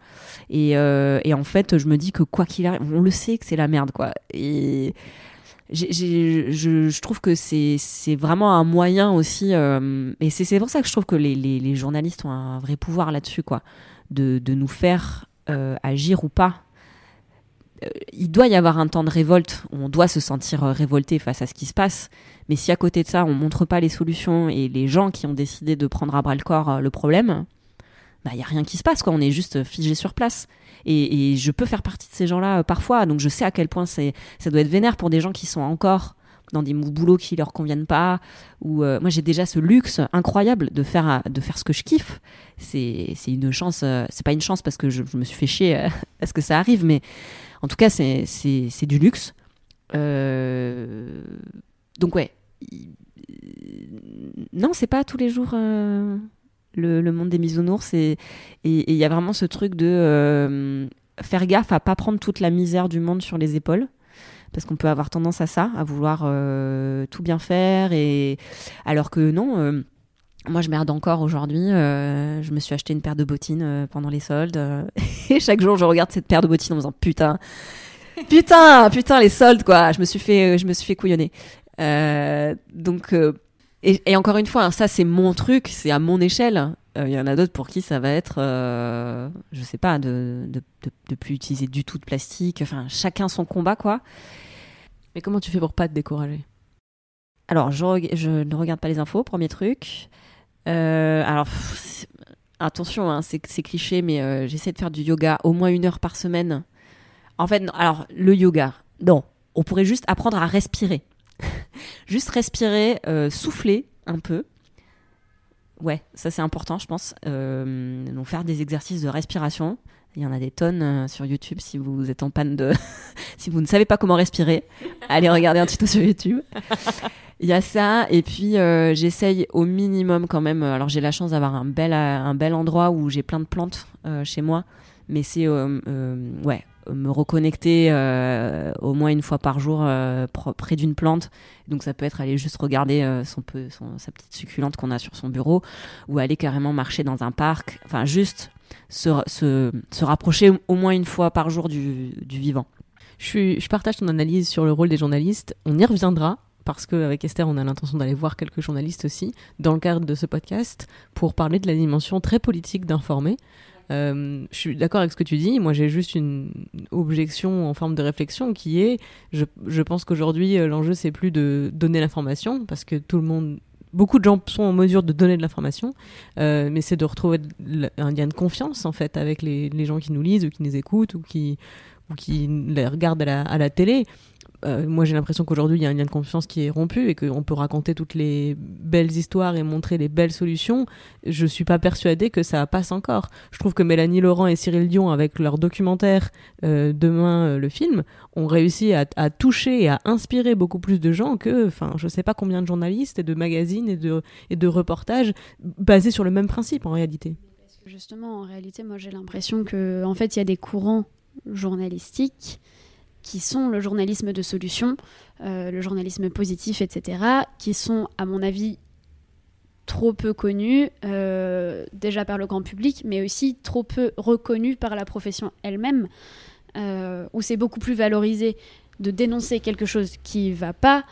Et, euh, et en fait, je me dis que quoi qu'il arrive, on le sait que c'est la merde quoi. Et je, je trouve que c'est vraiment un moyen aussi. euh, et c'est pour ça que je trouve que les, les, journalistes ont un vrai pouvoir là-dessus, quoi. De, de nous faire euh, agir ou pas. Il doit y avoir un temps de révolte. On doit se sentir révolté face à ce qui se passe. Mais si à côté de ça, on montre pas les solutions et les gens qui ont décidé de prendre à bras le corps euh, le problème, bah, y a rien qui se passe, quoi. On est juste figé sur place. Et, je peux faire partie de ces gens-là euh, parfois, donc je sais à quel point c'est, ça doit être vénère pour des gens qui sont encore dans des boulots qui leur conviennent pas. Ou euh, moi j'ai déjà ce luxe incroyable de faire euh, de faire ce que je kiffe. C'est, une chance. euh, c'est pas une chance parce que je, me suis fait chier euh, *laughs* à ce que ça arrive, mais en tout cas c'est, du luxe. Euh, donc ouais. Non, c'est pas tous les jours. euh, le, monde des bisounours et il y a vraiment ce truc de euh, faire gaffe à pas prendre toute la misère du monde sur les épaules parce qu'on peut avoir tendance à ça à vouloir euh, tout bien faire et alors que non moi je merde encore aujourd'hui je me suis acheté une paire de bottines pendant les soldes *laughs* et chaque jour je regarde cette paire de bottines en me disant putain putain putain les soldes quoi je me suis fait je me suis fait couillonner donc euh, et, et encore une fois, hein, ça c'est mon truc, c'est à mon échelle. Euh, Il y en a d'autres pour qui ça va être, euh, je sais pas, de, de, de, de plus utiliser du tout de plastique. Enfin, chacun son combat, quoi. Mais comment tu fais pour pas te décourager? Alors, je, ne regarde pas les infos, premier truc. Euh, alors, pff, attention, hein, c'est c'est cliché, mais euh, j'essaie de faire du yoga au moins une heure par semaine. En fait, non, alors, le yoga, non. On pourrait juste apprendre à respirer. *laughs* juste respirer, euh, souffler un peu. Ouais, ça c'est important, je pense. Euh, donc faire des exercices de respiration. Il y en a des tonnes euh, sur YouTube si vous êtes en panne de... *laughs* si vous ne savez pas comment respirer, allez regarder un tuto sur YouTube. Il y a ça, et puis j'essaye au minimum quand même. Alors j'ai la chance d'avoir un bel, un bel endroit où j'ai plein de plantes chez moi, mais c'est ouais, me reconnecter euh, au moins une fois par jour euh, près d'une plante. Donc ça peut être aller juste regarder euh, son peu, son- sa petite succulente qu'on a sur son bureau, ou aller carrément marcher dans un parc. Enfin juste se, se, se rapprocher au moins une fois par jour du, du vivant. je, je partage ton analyse sur le rôle des journalistes. On y reviendra parce qu'avec Esther, on a l'intention d'aller voir quelques journalistes aussi dans le cadre de ce podcast pour parler de la dimension très politique d'informer. Euh, je suis d'accord avec ce que tu dis. Moi, j'ai juste une objection en forme de réflexion qui est, je, pense qu'aujourd'hui, euh, l'enjeu, c'est plus de donner l'information parce que tout le monde, beaucoup de gens sont en mesure de donner de l'information, euh, mais c'est de retrouver un lien de confiance en fait avec les, gens qui nous lisent ou qui nous écoutent ou qui ou qui les regardent à la télé. Euh, moi, j'ai l'impression qu'aujourd'hui, il y a un lien de confiance qui est rompu et qu'on peut raconter toutes les belles histoires et montrer les belles solutions. Je suis pas persuadée que ça passe encore. Je trouve que Mélanie Laurent et Cyril Dion, avec leur documentaire euh, Demain euh, le film, ont réussi à, toucher et à inspirer beaucoup plus de gens que, enfin, je sais pas combien de journalistes et de magazines et de, et de reportages basés sur le même principe en réalité. Justement, en réalité, moi j'ai l'impression que en fait, il y a des courants journalistiques qui sont le journalisme de solution, euh, le journalisme positif, etc., qui sont, à mon avis, trop peu connus, euh, déjà par le grand public, mais aussi trop peu reconnus par la profession elle-même, euh, où c'est beaucoup plus valorisé de dénoncer quelque chose qui va pas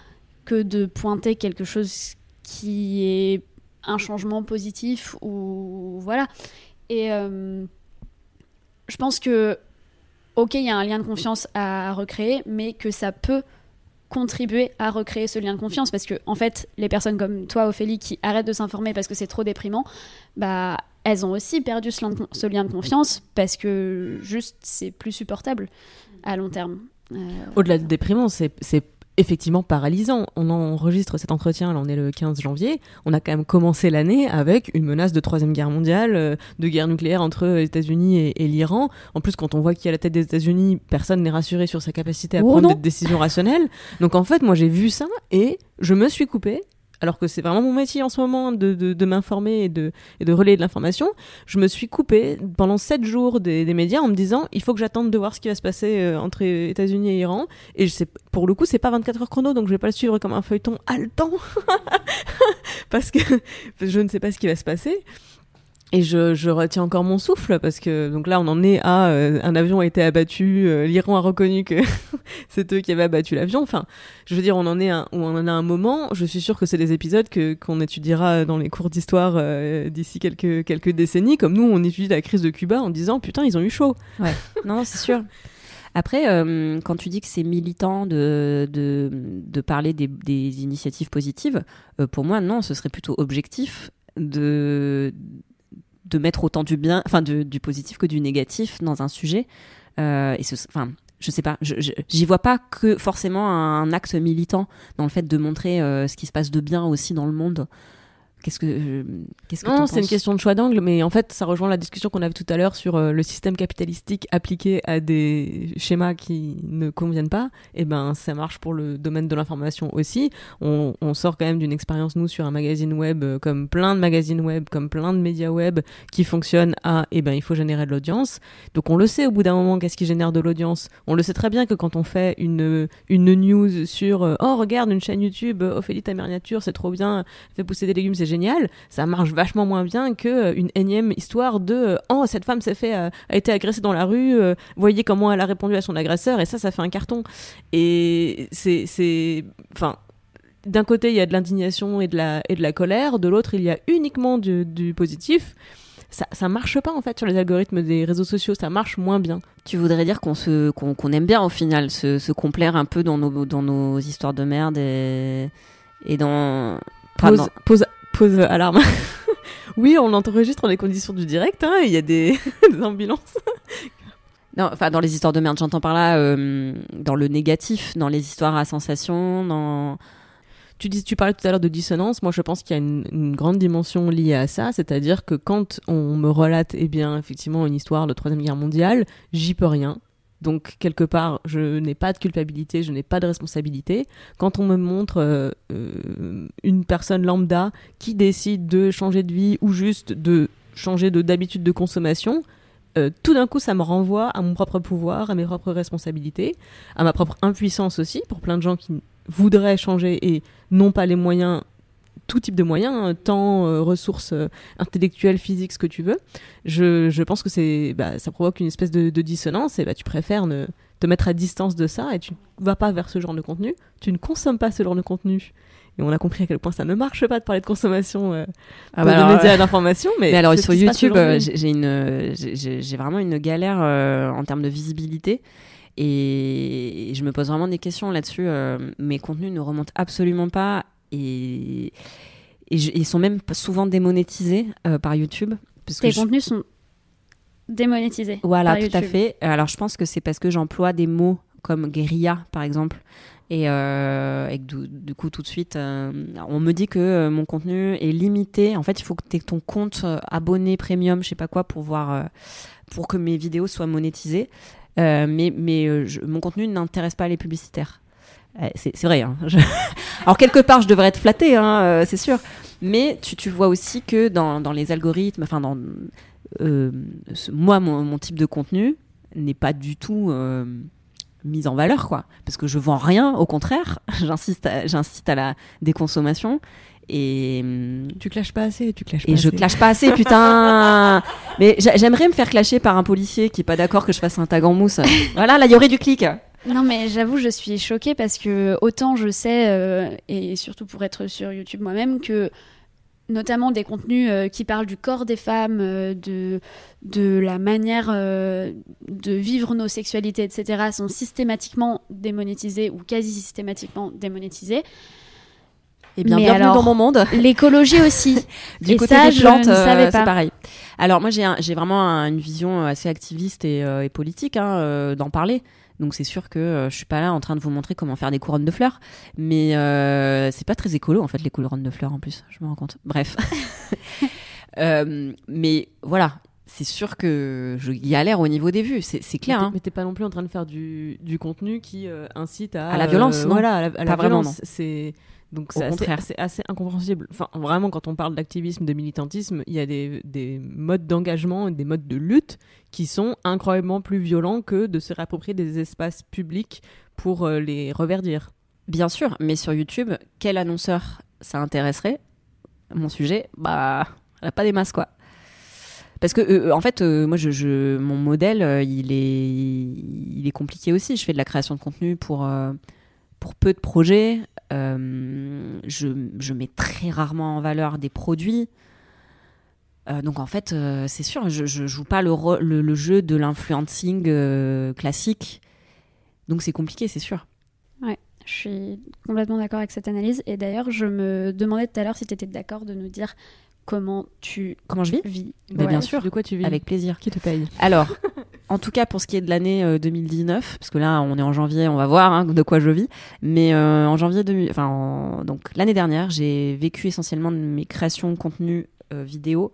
que de pointer quelque chose qui est un changement positif ou voilà. Et je pense que ok, il y a un lien de confiance à recréer, mais que ça peut contribuer à recréer ce lien de confiance. Parce que en fait les personnes comme toi Ophélie qui arrêtent de s'informer parce que c'est trop déprimant bah elles ont aussi perdu ce lien de, confiance parce que juste c'est plus supportable à long terme. Euh, Au-delà de déprimant, c'est effectivement paralysant. On enregistre cet entretien, là on est le 15 janvier, on a quand même commencé l'année avec une menace de troisième guerre mondiale, euh, de guerre nucléaire entre les États-Unis et, et l'Iran. En plus, quand on voit qui est à la tête des États-Unis, personne n'est rassuré sur sa capacité à Oh prendre non. des décisions rationnelles. Donc en fait, moi j'ai vu ça et je me suis coupée. Alors que c'est vraiment mon métier en ce moment de, de, de m'informer et de, et de relayer de l'information, je me suis coupée pendant sept jours des, des médias en me disant il faut que j'attende de voir ce qui va se passer euh, entre États-Unis et Iran. Et je sais, pour le coup, c'est pas 24 heures chrono, donc je vais pas le suivre comme un feuilleton haletant *laughs* parce que je ne sais pas ce qui va se passer. Et je, retiens encore mon souffle parce que donc là on en est à euh, un avion a été abattu, euh, l'Iran a reconnu que *laughs* c'est eux qui avaient abattu l'avion. Enfin, je veux dire on en est à, on en a un moment. Je suis sûre que c'est des épisodes que qu'on étudiera dans les cours d'histoire euh, d'ici quelques quelques décennies. Comme nous on étudie la crise de Cuba en disant putain ils ont eu chaud. Ouais. non, c'est sûr. Après, euh, quand tu dis que c'est militant de, de, parler des, initiatives positives, pour moi, non, ce serait plutôt objectif de, de mettre autant du bien, enfin du positif que du négatif dans un sujet. Euh, et ce, enfin, je sais pas, j'y vois pas que forcément un acte militant dans le fait de montrer euh, ce qui se passe de bien aussi dans le monde. Qu'est-ce que, euh, qu'est-ce que Non, c'est une question de choix d'angle, mais en fait, ça rejoint la discussion qu'on avait tout à l'heure sur euh, le système capitalistique appliqué à des schémas qui ne conviennent pas. Et ben, ça marche pour le domaine de l'information aussi. On, on sort quand même d'une expérience, nous, sur un magazine web, euh, comme plein de magazines web, comme plein de médias web, qui fonctionnent à, eh ben, il faut générer de l'audience. Donc, on le sait au bout d'un moment, qu'est-ce qui génère de l'audience? On le sait très bien que quand on fait une, une news sur, oh, regarde, une chaîne YouTube, Ophélie ta mère nature, c'est trop bien, fait pousser des légumes, c'est génial. Ça marche vachement moins bien que euh, une énième histoire de euh, oh cette femme s'est fait euh, a été agressée dans la rue, voyez comment elle a répondu à son agresseur et ça ça fait un carton. Et c'est c'est enfin d'un côté il y a de l'indignation et de la et de la colère, de l'autre il y a uniquement du, du positif. Ça, ça marche pas en fait sur les algorithmes des réseaux sociaux, ça marche moins bien. Tu voudrais dire qu'on se qu'on qu'on aime bien au final se, se complaire un peu dans nos dans nos histoires de merde et et dans Pause, dans- pause, alarme. *laughs* oui, on enregistre dans les conditions du direct, hein, il y a des, *laughs* des ambulances. Non, enfin dans les histoires de merde, j'entends par là euh, dans le négatif, dans les histoires à sensation, dans Tu, dis, tu parlais tout à l'heure de dissonance. Moi, je pense qu'il y a une, une grande dimension liée à ça. C'est-à-dire que quand on me relate, eh bien, effectivement, une histoire de Troisième Guerre mondiale, j'y peux rien. Donc, quelque part, je n'ai pas de culpabilité, je n'ai pas de responsabilité. Quand on me montre euh, euh, une personne lambda qui décide de changer de vie ou juste de changer de- d'habitude de consommation, euh, tout d'un coup, ça me renvoie à mon propre pouvoir, à mes propres responsabilités, à ma propre impuissance aussi, pour plein de gens qui voudraient changer et n'ont pas les moyens, tout type de moyens, hein, temps, euh, ressources euh, intellectuelles, physiques, ce que tu veux. Je, je pense que c'est, bah, ça provoque une espèce de, de dissonance et bah, tu préfères ne, te mettre à distance de ça et tu ne vas pas vers ce genre de contenu, tu ne consommes pas ce genre de contenu. Et on a compris à quel point ça ne marche pas de parler de consommation euh, Ah de, bah de alors, médias euh, d'information. Mais, Mais, alors sur YouTube, euh, j'ai une, j'ai- vraiment une galère en termes de visibilité. Et je me pose vraiment des questions là-dessus. mes contenus ne remontent absolument pas et, et je- ils sont même souvent démonétisés euh, par YouTube. Parce que Tes je- contenus sont démonétisés. Voilà, par tout à fait. Alors, je pense que c'est parce que j'emploie des mots comme guérilla, par exemple. Et, euh, et du, du coup, tout de suite, euh, on me dit que euh, mon contenu est limité. En fait, il faut que tu aies ton compte abonné premium, je sais pas quoi, pour voir, pour que mes vidéos soient monétisées. Mais mais je- mon contenu n'intéresse pas les publicitaires. Euh, c'est vrai. hein. Je- *laughs* Alors, quelque part, je devrais être flattée, hein, euh, c'est sûr. Mais tu, tu vois aussi que dans, dans les algorithmes, enfin, dans, euh, ce- moi, mon, mon type de contenu n'est pas du tout euh, mis en valeur, quoi. Parce que je vends rien, au contraire, *laughs* j'insiste, j'incite à la déconsommation. Et, hum, Tu clashes pas assez, tu clashes et pas je assez. clash pas assez, putain. *laughs* Mais j'a- j'aimerais me faire clasher par un policier qui est pas d'accord que je fasse un tag en mousse. voilà, là, il y aurait du clic. Non, mais j'avoue, je suis choquée parce que autant je sais, euh, et surtout pour être sur YouTube moi-même, que notamment des contenus euh, qui parlent du corps des femmes, euh, de, de la manière de vivre nos sexualités, etc., sont systématiquement démonétisés ou quasi systématiquement démonétisés. Eh bien, Mais bienvenue alors, dans mon monde. *laughs* *laughs* L'écologie aussi. Du Et côté ça, des je plantes, ne euh, savais c'est pareil. Alors moi j'ai un- vraiment un- une vision assez activiste et, euh, et politique hein, euh, d'en parler. Donc c'est sûr que euh, je suis pas là en train de vous montrer comment faire des couronnes de fleurs, mais euh, c'est pas très écolo en fait les couronnes de fleurs en plus. Je me rends compte. Bref. *laughs* Euh, mais voilà, c'est sûr que je galère au niveau des vues. C'est clair. Mais t'es- hein. T'es pas non plus en train de faire du, du contenu qui euh, incite à, À la violence, euh, non. Voilà, à la, à la Pas vraiment, violence. non. C'est donc c'est assez, assez incompréhensible. Enfin, vraiment, quand on parle d'activisme, de militantisme, il y a des, des modes d'engagement et des modes de lutte qui sont incroyablement plus violents que de se réapproprier des espaces publics pour euh, les reverdir. Bien sûr, mais sur YouTube, quel annonceur ça intéresserait? Mon sujet, bah, elle a pas des masses quoi. Parce que euh, en fait, euh, moi, je, je- mon modèle, euh, il est, il est compliqué aussi. Je fais de la création de contenu pour euh, pour peu de projets. Euh, je, je mets très rarement en valeur des produits. Euh, donc en fait, euh, c'est sûr, je, je joue pas le, ro- le, le jeu de l'influencing euh, classique. Donc c'est compliqué, c'est sûr. Ouais, je suis complètement d'accord avec cette analyse. Et d'ailleurs, je me demandais tout à l'heure si tu étais d'accord de nous dire comment tu Comment je vis? vis. Mais Ouais. bien sûr. De quoi tu vis? Avec plaisir. Qui te paye? Alors, *laughs* en tout cas pour ce qui est de l'année euh, 2019, parce que là on est en janvier, on va voir hein, de quoi je vis. Mais euh, en janvier, 2000 enfin en- donc l'année dernière, j'ai vécu essentiellement de mes créations de contenu euh, vidéo,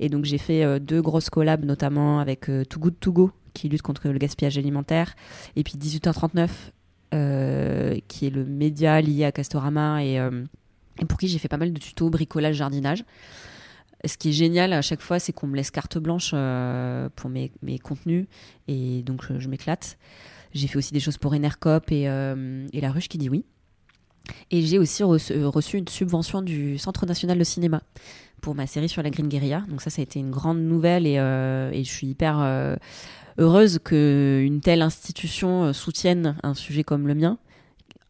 et donc j'ai fait euh, deux grosses collabs, notamment avec euh, Too Good To Go qui lutte contre le gaspillage alimentaire, et puis 18h39 euh, qui est le média lié à Castorama euh, et pour qui j'ai fait pas mal de tutos bricolage jardinage. Ce qui est génial à chaque fois, c'est qu'on me laisse carte blanche euh, pour mes, mes contenus et donc je, je m'éclate. J'ai fait aussi des choses pour Enercop et, euh, et La Ruche qui dit oui. Et j'ai aussi reçu, euh, une subvention du Centre national de cinéma pour ma série sur la Green Guerilla. Donc ça, ça a été une grande nouvelle et, euh, et je suis hyper euh, heureuse qu'une telle institution euh, soutienne un sujet comme le mien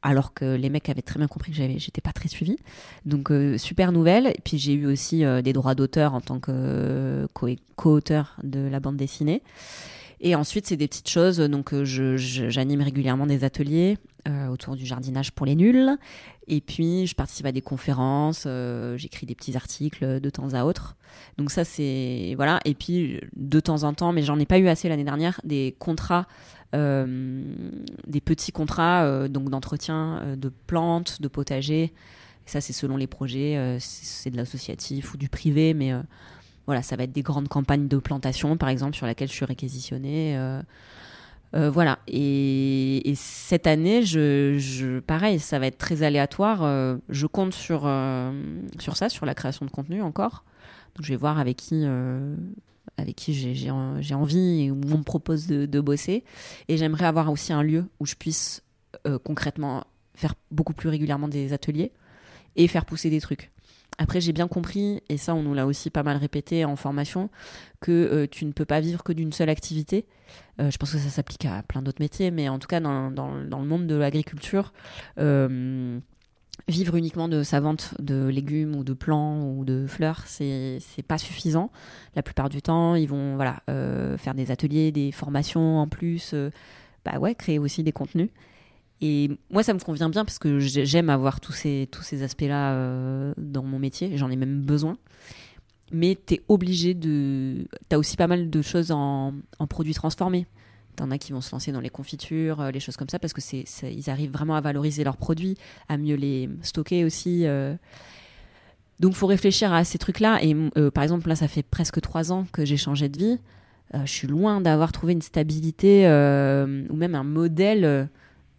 alors que les mecs avaient très bien compris que j'étais pas très suivie. Donc euh, super nouvelle. Et puis j'ai eu aussi euh, des droits d'auteur en tant que euh, co- co-auteur de la bande dessinée. Et ensuite c'est des petites choses. Donc j'anime régulièrement des ateliers autour du jardinage pour les nuls. Et puis je participe à des conférences. j'écris des petits articles de temps à autre. Donc ça c'est voilà. Et puis de temps en temps, mais j'en ai pas eu assez l'année dernière, des contrats des petits contrats euh, donc d'entretien euh, de plantes, de potagers. Ça, c'est selon les projets, euh, c'est de l'associatif ou du privé, mais euh, voilà, ça va être des grandes campagnes de plantation, par exemple, sur laquelle je suis réquisitionnée. euh, euh, voilà. Et, et cette année, je, pareil, ça va être très aléatoire. euh, je compte sur, euh, sur ça, sur la création de contenu encore. Donc, je vais voir avec qui, euh, avec qui j'ai- j'ai en- j'ai envie et où on me propose de, bosser. Et j'aimerais avoir aussi un lieu où je puisse euh, concrètement faire beaucoup plus régulièrement des ateliers et faire pousser des trucs. Après, j'ai bien compris, et ça, on nous l'a aussi pas mal répété en formation, que euh, tu ne peux pas vivre que d'une seule activité. Euh, je pense que ça s'applique à plein d'autres métiers, mais en tout cas, dans, le monde de l'agriculture, vivre uniquement de sa vente de légumes ou de plants ou de fleurs, c'est pas suffisant. La plupart du temps, ils vont voilà euh, faire des ateliers, des formations en plus, euh, bah ouais, créer aussi des contenus. Et moi, ça me convient bien parce que j'ai- j'aime avoir tous ces tous ces aspects-là euh, dans mon métier. J'en ai même besoin. Mais t'es obligé de. T'as aussi pas mal de choses en, en produits transformés. T'en as qui vont se lancer dans les confitures, euh, les choses comme ça, parce que c'est, ils arrivent vraiment à valoriser leurs produits, à mieux les stocker aussi. euh. Donc, faut réfléchir à ces trucs-là. Et euh, par exemple, là, ça fait presque trois ans que j'ai changé de vie. Je suis loin d'avoir trouvé une stabilité ou même un modèle.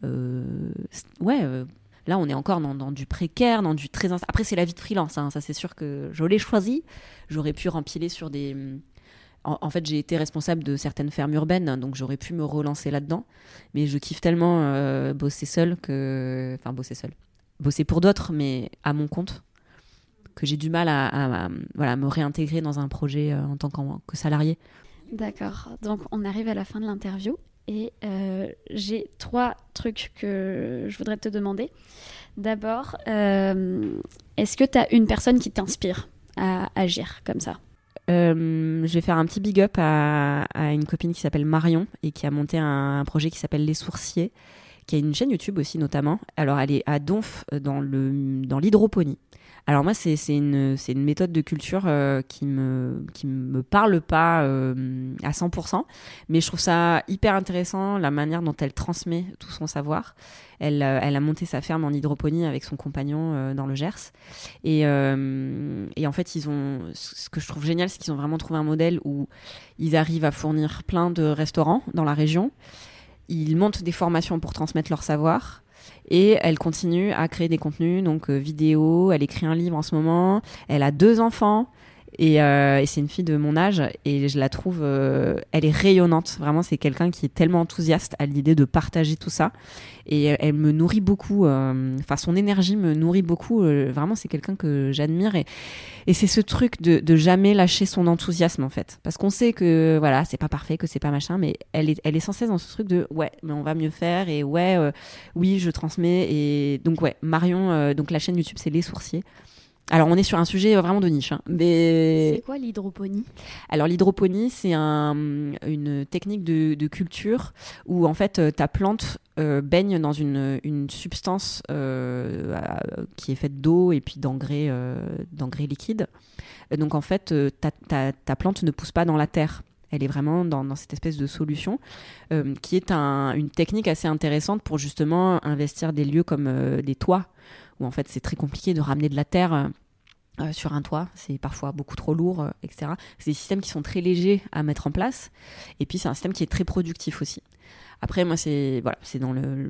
ouais, là, on est encore dans, du précaire, dans du très. Après, c'est la vie de freelance. hein, ça, c'est sûr que je l'ai choisi. J'aurais pu rempiler sur des. En, fait, j'ai été responsable de certaines fermes urbaines, donc j'aurais pu me relancer là-dedans. Mais je kiffe tellement euh, bosser seul que. Enfin, bosser seul. Bosser pour d'autres, mais à mon compte, que j'ai du mal à, me réintégrer dans un projet euh, en tant que salarié. D'accord. Donc, on arrive à la fin de l'interview et euh, j'ai trois trucs que je voudrais te demander. D'abord, est-ce que tu as une personne qui t'inspire à agir comme ça? Euh, je vais faire un petit big up à, une copine qui s'appelle Marion et qui a monté un, projet qui s'appelle Les Sourciers, qui a une chaîne YouTube aussi notamment. Alors elle est à Donf euh, dans l'hydroponie. Alors moi c'est une méthode de culture euh, qui me me parle pas euh, à 100%, mais je trouve ça hyper intéressant la manière dont elle transmet tout son savoir. Elle, euh, a monté sa ferme en hydroponie avec son compagnon dans le Gers. Et, en fait, ce que je trouve génial, c'est qu'ils ont vraiment trouvé un modèle où ils arrivent à fournir plein de restaurants dans la région. Ils montent des formations pour transmettre leur savoir. Et elle continue à créer des contenus, donc euh, vidéo. Elle écrit un livre en ce moment. Elle a deux enfants. Et, euh, et c'est une fille de mon âge et je la trouve, euh, elle est rayonnante. Vraiment, c'est quelqu'un qui est tellement enthousiaste à l'idée de partager tout ça. Et elle, elle me nourrit beaucoup. euh, Enfin, son énergie me nourrit beaucoup. euh, vraiment, c'est quelqu'un que j'admire. Et, c'est ce truc de, de jamais lâcher son enthousiasme, en fait. Parce qu'on sait que, voilà, c'est pas parfait, que c'est pas machin, mais elle est, elle est sans cesse dans ce truc de, ouais, mais on va mieux faire. Et ouais, euh, oui, je transmets. Et donc, ouais, Marion, euh, donc la chaîne YouTube, c'est Les Sourciers. Alors, on est sur un sujet euh, vraiment de niche. hein, mais... C'est quoi l'hydroponie? Alors l'hydroponie, c'est un, une technique de, de culture où en fait euh, ta plante euh, baigne dans une, une substance euh, qui est faite d'eau et puis d'engrais euh, d'engrais liquides. Et donc en fait, ta, ta- ta plante ne pousse pas dans la terre. Elle est vraiment dans, dans cette espèce de solution euh, qui est un- une technique assez intéressante pour justement investir des lieux comme euh, des toits où en fait c'est très compliqué de ramener de la terre. euh, euh, sur un toit, c'est parfois beaucoup trop lourd, euh, etc. C'est des systèmes qui sont très légers à mettre en place, et puis c'est un système qui est très productif aussi. Après, moi, c'est voilà, c'est dans le,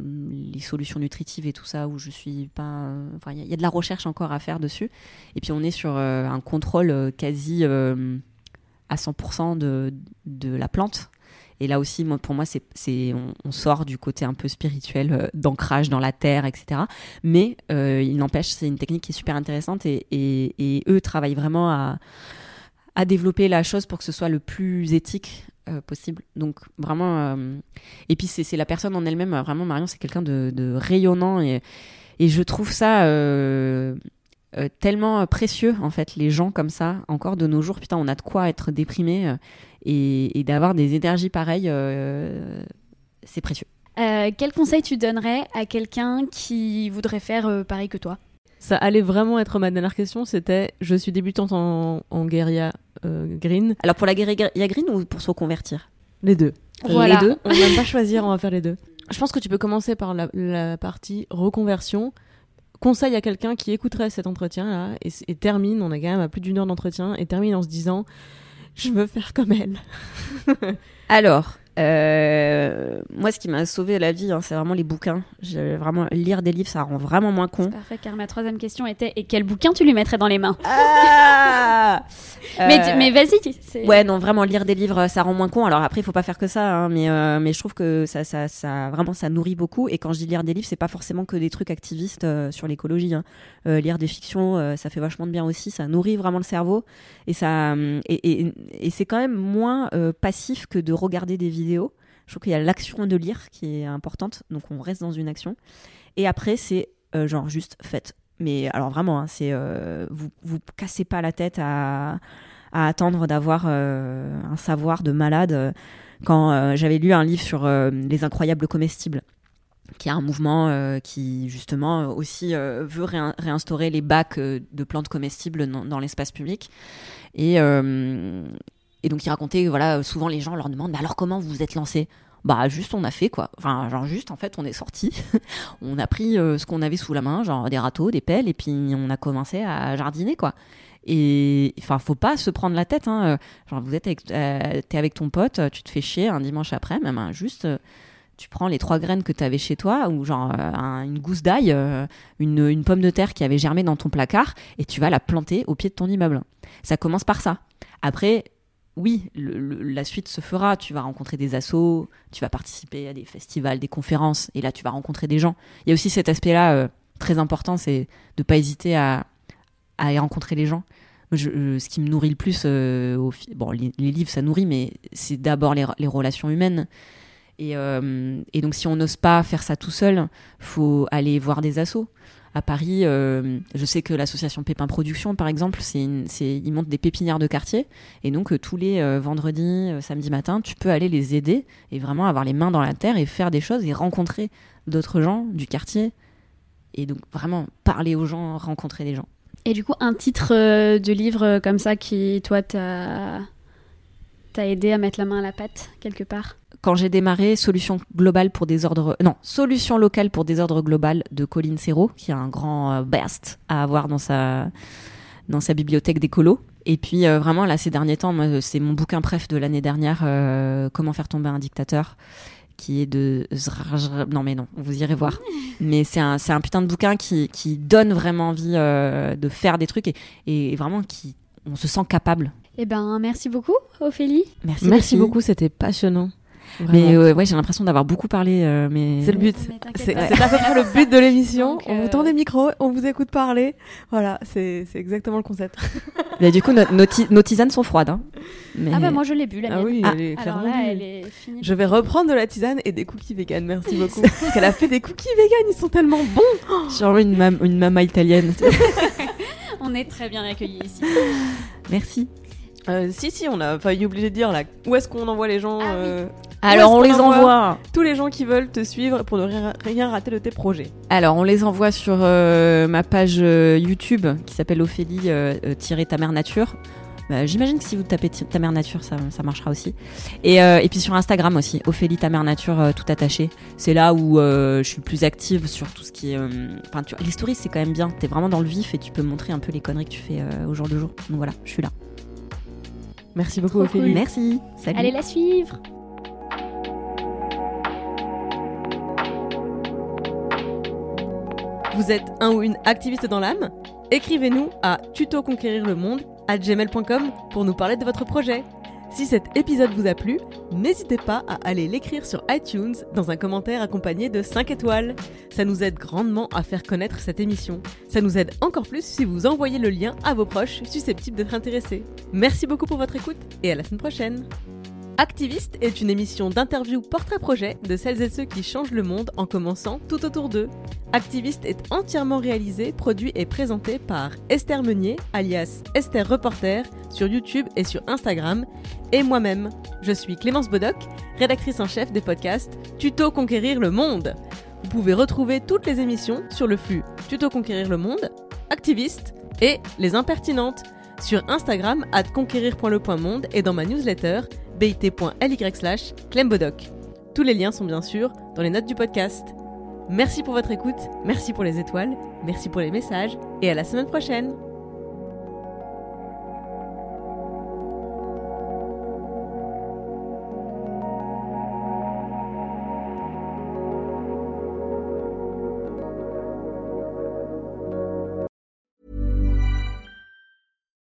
les solutions nutritives et tout ça où je suis pas. Enfin, il y, a- de la recherche encore à faire dessus. Et puis on est sur un contrôle quasi à 100% de, de la plante. Et là aussi, pour moi, c'est, on, sort du côté un peu spirituel euh, d'ancrage dans la terre, etc. Mais euh, il n'empêche, c'est une technique qui est super intéressante et, eux travaillent vraiment à, développer la chose pour que ce soit le plus éthique euh, possible. Donc vraiment, et puis c'est, la personne en elle-même, vraiment Marion, c'est quelqu'un de, rayonnant et je trouve ça euh, euh, tellement précieux en fait, les gens comme ça, encore de nos jours, putain, on a de quoi être déprimé euh, et, et d'avoir des énergies pareilles, euh, c'est précieux. Euh, Quel conseil tu donnerais à quelqu'un qui voudrait faire euh, pareil que toi? Ça allait vraiment être ma dernière question, c'était je suis débutante en, en guérilla euh, green. Alors pour la guérilla green ou pour se reconvertir Les deux. Voilà. Les deux. On va pas choisir, on va faire les deux. Je pense que tu peux commencer par la, la partie reconversion. Conseil à quelqu'un qui écouterait cet entretien là et, et termine, on est quand même à plus d'une heure d'entretien, et termine en se disant je veux faire comme elle. *laughs* Alors, euh, moi, ce qui m'a sauvé la vie, hein, c'est vraiment les bouquins. Vraiment lire des livres, ça rend vraiment moins con. Parfait, car ma troisième question était et quel bouquin tu lui mettrais dans les mains? Ah Mais, *laughs* Euh, mais vas-y. Ouais, non, vraiment lire des livres, ça rend moins con. Alors après, il faut pas faire que ça, hein, mais euh, mais je trouve que ça, ça, ça, vraiment, ça nourrit beaucoup. Et quand je dis lire des livres, c'est pas forcément que des trucs activistes sur l'écologie. hein. Lire des fictions, ça fait vachement de bien aussi. Ça nourrit vraiment le cerveau et ça, hum, et, et, et c'est quand même moins passif que de regarder des vidéos. Je trouve qu'il y a l'action de lire qui est importante, donc on reste dans une action. Et après, c'est euh, genre juste faites. Mais alors vraiment, hein, c'est euh, vous vous cassez pas la tête à attendre d'avoir euh, un savoir de malade. Quand j'avais lu un livre sur les incroyables comestibles, qui est un mouvement qui justement aussi veut réin- réinstaurer les bacs de plantes comestibles dans, dans l'espace public. Et, et donc il racontait, voilà, souvent les gens leur demandent, Mais alors comment vous vous êtes lancé? Bah juste on a fait quoi. Enfin genre juste en fait on est sorti. *laughs* On a pris euh, ce qu'on avait sous la main genre des râteaux des pelles et puis on a commencé à jardiner quoi. Et enfin faut pas se prendre la tête hein. genre vous êtes avec euh, t'es avec ton pote tu te fais chier un dimanche après même hein, juste euh, tu prends les trois graines que tu avais chez toi ou genre euh, un- une gousse d'ail euh, une, une pomme de terre qui avait germé dans ton placard et tu vas la planter au pied de ton immeuble. Ça commence par ça. Après oui, la suite se fera. Tu vas rencontrer des assos, tu vas participer à des festivals, des conférences, et là, tu vas rencontrer des gens. Il y a aussi cet aspect-là euh, très important, c'est de pas hésiter à, à aller rencontrer les gens. Ce qui me nourrit le plus, euh, bon, les, livres, ça nourrit, mais c'est d'abord les, relations humaines. Et, euh, et donc, si on n'ose pas faire ça tout seul, faut aller voir des assos. À Paris, euh, je sais que l'association Pépin Production, par exemple, c'est ils montent des pépinières de quartier. Et donc, euh, tous les euh, vendredis, samedi matin, tu peux aller les aider et vraiment avoir les mains dans la terre et faire des choses et rencontrer d'autres gens du quartier. Et donc, vraiment parler aux gens, rencontrer des gens. Et du coup, un titre de livre comme ça qui, toi, t'a t'a aidé à mettre la main à la pâte quelque part Quand j'ai démarré Solution globale pour désordre. Non, Solution locale pour désordre global de Colline Serrault, qui a un grand euh, best à avoir dans sa, dans sa bibliothèque d'écolo. Et puis, euh, vraiment, là, ces derniers temps, moi, c'est mon bouquin préf de l'année dernière, euh, Comment faire tomber un dictateur qui est de non mais non vous irez voir *laughs* mais c'est un c'est un putain de bouquin qui qui donne vraiment envie euh, de faire des trucs et, et vraiment qui on se sent capable. Eh ben, merci beaucoup, Ophélie. Merci. Beaucoup, c'était passionnant. Mais euh, ouais, j'ai l'impression d'avoir beaucoup parlé, euh, mais C'est le but. C'est à peu près le but de l'émission. Donc, On euh, vous tend des micros, on vous écoute parler. Voilà, c'est exactement le concept. *laughs* Mais du coup, no- nos, ti- nos tisanes sont froides. hein. Mais... Ah bah moi je l'ai bu la Ah mienne. oui, Ah. elle est Alors clairement là, elle est finie. Je vais reprendre de la tisane et des cookies vegan. Merci *laughs* beaucoup. Parce qu'elle a fait des cookies vegan, ils sont tellement bons. je suis vraiment une, mam- une maman italienne. *laughs* On est très bien accueillis ici. Merci. Euh, si, si, on a failli oublier de dire là. Où est-ce qu'on envoie les gens Ah oui. euh, Alors, on les envoie envoie. Tous les gens qui veulent te suivre pour ne rien, rien rater de tes projets. Alors, on les envoie sur euh, ma page euh, YouTube qui s'appelle Ophélie tirer ta mère nature. Bah, J'imagine que si vous tapez ta mère nature, ça, ça marchera aussi. Et, euh, et puis sur Instagram aussi, Ophélie ta mère nature euh, tout attaché. C'est là où euh, je suis plus active sur tout ce qui est. Enfin, les stories c'est quand même bien. T'es vraiment dans le vif et tu peux montrer un peu les conneries que tu fais euh, au jour le jour. Donc voilà, je suis là. Merci beaucoup, Ophélie. cool. Merci. Salut. Allez la suivre. Vous êtes un ou une activiste dans l'âme? Écrivez-nous à tutoconquérir le monde à gmail.com pour nous parler de votre projet. Si cet épisode vous a plu, n'hésitez pas à aller l'écrire sur iTunes dans un commentaire accompagné de 5 étoiles. Ça nous aide grandement à faire connaître cette émission. Ça nous aide encore plus si vous envoyez le lien à vos proches susceptibles d'être intéressés. Merci beaucoup pour votre écoute et à la semaine prochaine. Activiste est une émission d'interview portrait-projet de celles et ceux qui changent le monde en commençant tout autour d'eux. Activiste est entièrement réalisé, produit et présenté par Esther Meunier, alias Esther Reporter, sur YouTube et sur Instagram, et moi-même. Je suis Clémence Bodoc, rédactrice en chef des podcasts Tuto Conquérir le Monde. Vous pouvez retrouver toutes les émissions sur le flux Tuto Conquérir le Monde, Activiste et Les Impertinentes sur Instagram at conquérir.le.monde et dans ma newsletter bit.ly slash clembodoc. Tous les liens sont bien sûr dans les notes du podcast. Merci pour votre écoute, merci pour les étoiles, merci pour les messages et à la semaine prochaine.